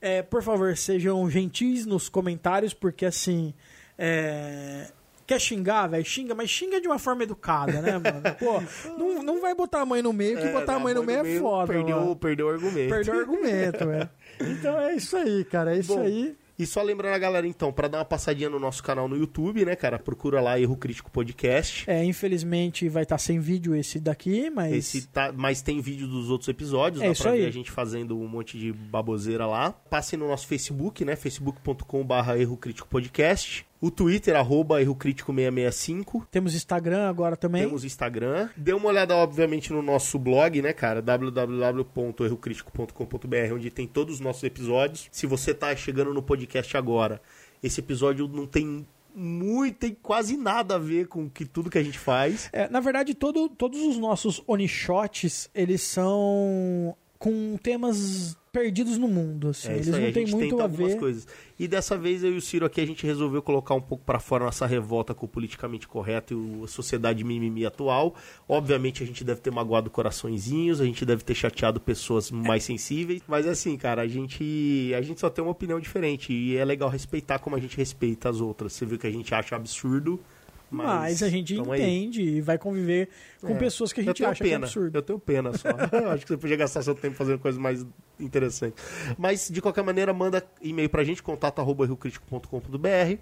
É, por favor, sejam gentis nos comentários, porque assim. é, Quer xingar, velho? Xinga, mas xinga de uma forma educada, né, mano? Pô, não, não vai botar a mãe no meio, que É, botar a né, mãe no meio é foda. Perdeu, mano. perdeu o argumento. Perdeu o argumento, velho. Então é isso aí, cara. É isso Bom, aí. E só lembrando a galera, então, pra dar uma passadinha no nosso canal no YouTube, né, cara? Procura lá Erro Crítico Podcast. É, infelizmente vai estar sem vídeo esse daqui, mas. Esse tá, mas tem vídeo dos outros episódios, É dá isso pra ver aí. a gente fazendo um monte de baboseira lá. Passem no nosso Facebook, né? facebook.com.br Erro Crítico Podcast. O Twitter, arroba Erro Crítico 665. Temos Instagram agora também. Temos Instagram. Dê uma olhada, obviamente, no nosso blog, né, cara? www.errocritico.com.br, onde tem todos os nossos episódios. Se você tá chegando no podcast agora, esse episódio não tem muito, tem quase nada a ver com que, tudo que a gente faz. É, na verdade, todo, todos os nossos onishots, eles são com temas perdidos no mundo, assim. É eles aí, não a têm gente muito tenta a algumas ver. coisas. E dessa vez eu e o Ciro aqui a gente resolveu colocar um pouco pra fora nossa revolta com o politicamente correto e o- a sociedade mimimi atual. Obviamente a gente deve ter magoado coraçõezinhos, a gente deve ter chateado pessoas mais sensíveis, mas assim, cara, a gente a gente só tem uma opinião diferente e é legal respeitar como a gente respeita as outras. Você viu que a gente acha absurdo, mas, Mas, a gente tamo aí. entende e vai conviver com É. pessoas que a gente acha que é pena. absurdo. Eu tenho pena só. Acho que você podia gastar seu tempo fazendo coisas mais interessantes. Mas, de qualquer maneira, manda e-mail pra gente, contato arroba riocritico.com.br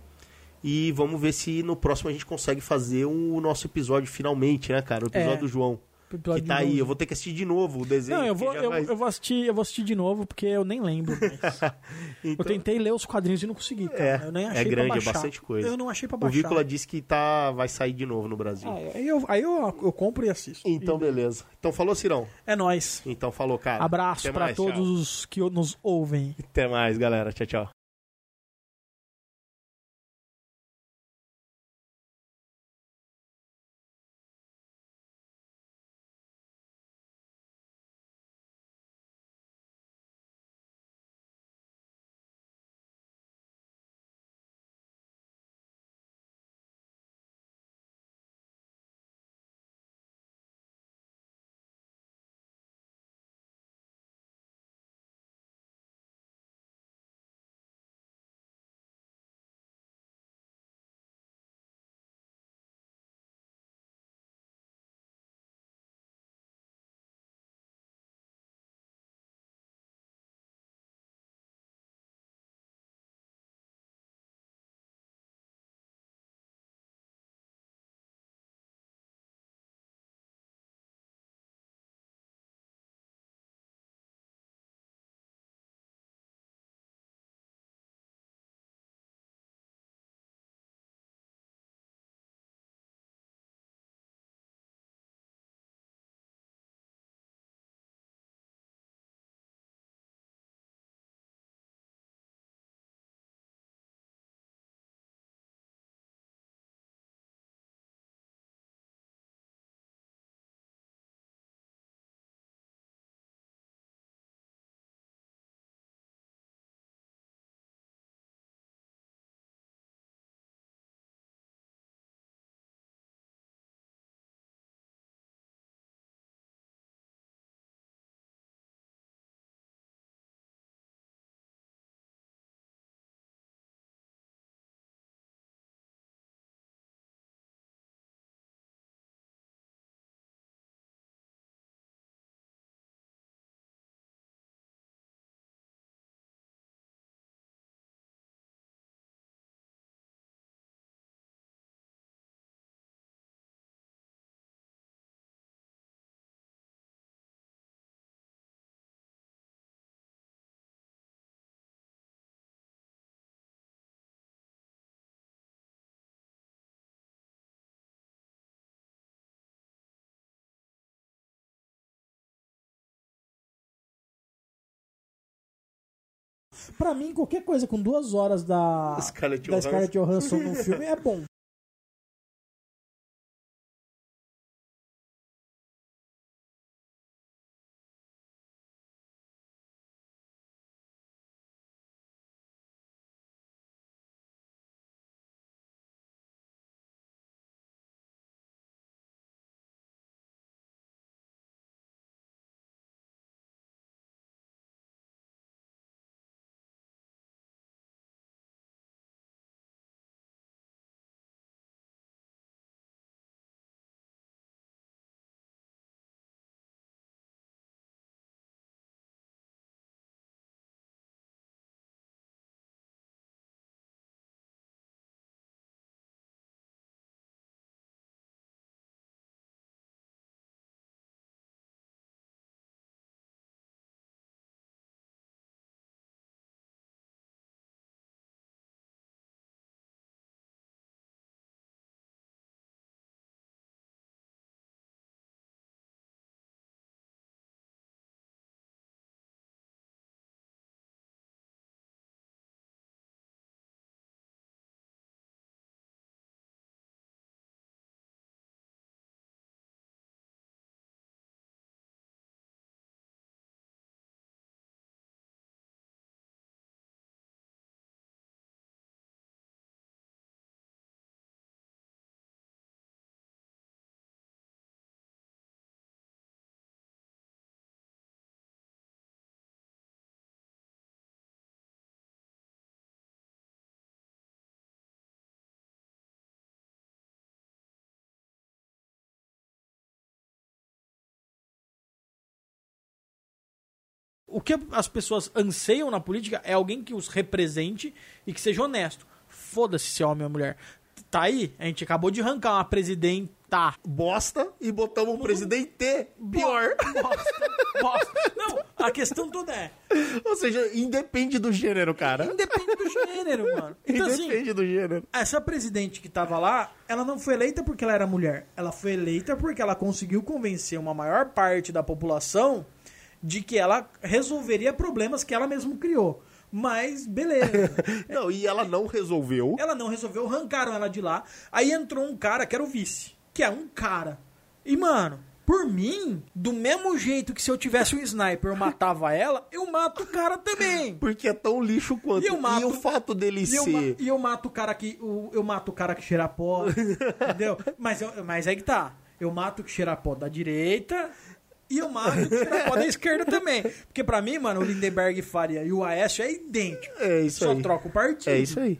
E vamos ver se no próximo a gente consegue fazer o nosso episódio finalmente, né, cara? O episódio É. do João. Que tá aí. Eu vou ter que assistir de novo o desenho. Não, eu vou, eu, vai- eu vou assistir, eu vou assistir de novo porque eu nem lembro. mais. Eu Então, tentei ler os quadrinhos e não consegui, cara. É, eu nem é achei grande, é pra baixar. bastante coisa. Eu não achei pra O baixar. Vícola disse que tá, vai sair de novo no Brasil. Ah, aí eu, aí eu, eu compro e assisto. Então, beleza. Então, falou, Cirão. É nóis. Então, falou, cara. Abraço mais, todos tchau. os que nos ouvem. Até mais, galera. Tchau, tchau. Pra mim, qualquer coisa com duas horas da, Scarlett da Johansson. Scarlett Johansson num filme é bom. O que as pessoas anseiam na política é alguém que os represente e que seja honesto. Foda-se se é homem ou mulher. Tá aí, a gente acabou de arrancar uma presidenta. Bosta e botamos um presidente pior. Bosta, bosta. Não, a questão toda é. Ou seja, independe do gênero, cara. Independe do gênero, mano. Então, assim, Independe do gênero. essa presidente que tava lá, ela não foi eleita porque ela era mulher. Ela foi eleita porque ela conseguiu convencer uma maior parte da população de que ela resolveria problemas que ela mesma criou. Mas, beleza. Não, e ela não resolveu. ela não resolveu, arrancaram ela de lá. Aí entrou um cara que era o vice. Que é um cara. E, mano, por mim, do mesmo jeito que se eu tivesse um sniper eu matava ela, eu mato o cara também. Porque é tão lixo quanto. E eu mato- o fato dele E eu, ser. e eu mato o cara que. o- eu mato o cara que cheira pó. entendeu? Mas, eu- mas aí que tá. Eu mato o que cheira pó da direita. E o que cheira pó da esquerda também. Porque pra mim, mano, o Lindenberg Faria e o Aécio é idêntico. É isso Só aí. troca o partido. É isso aí.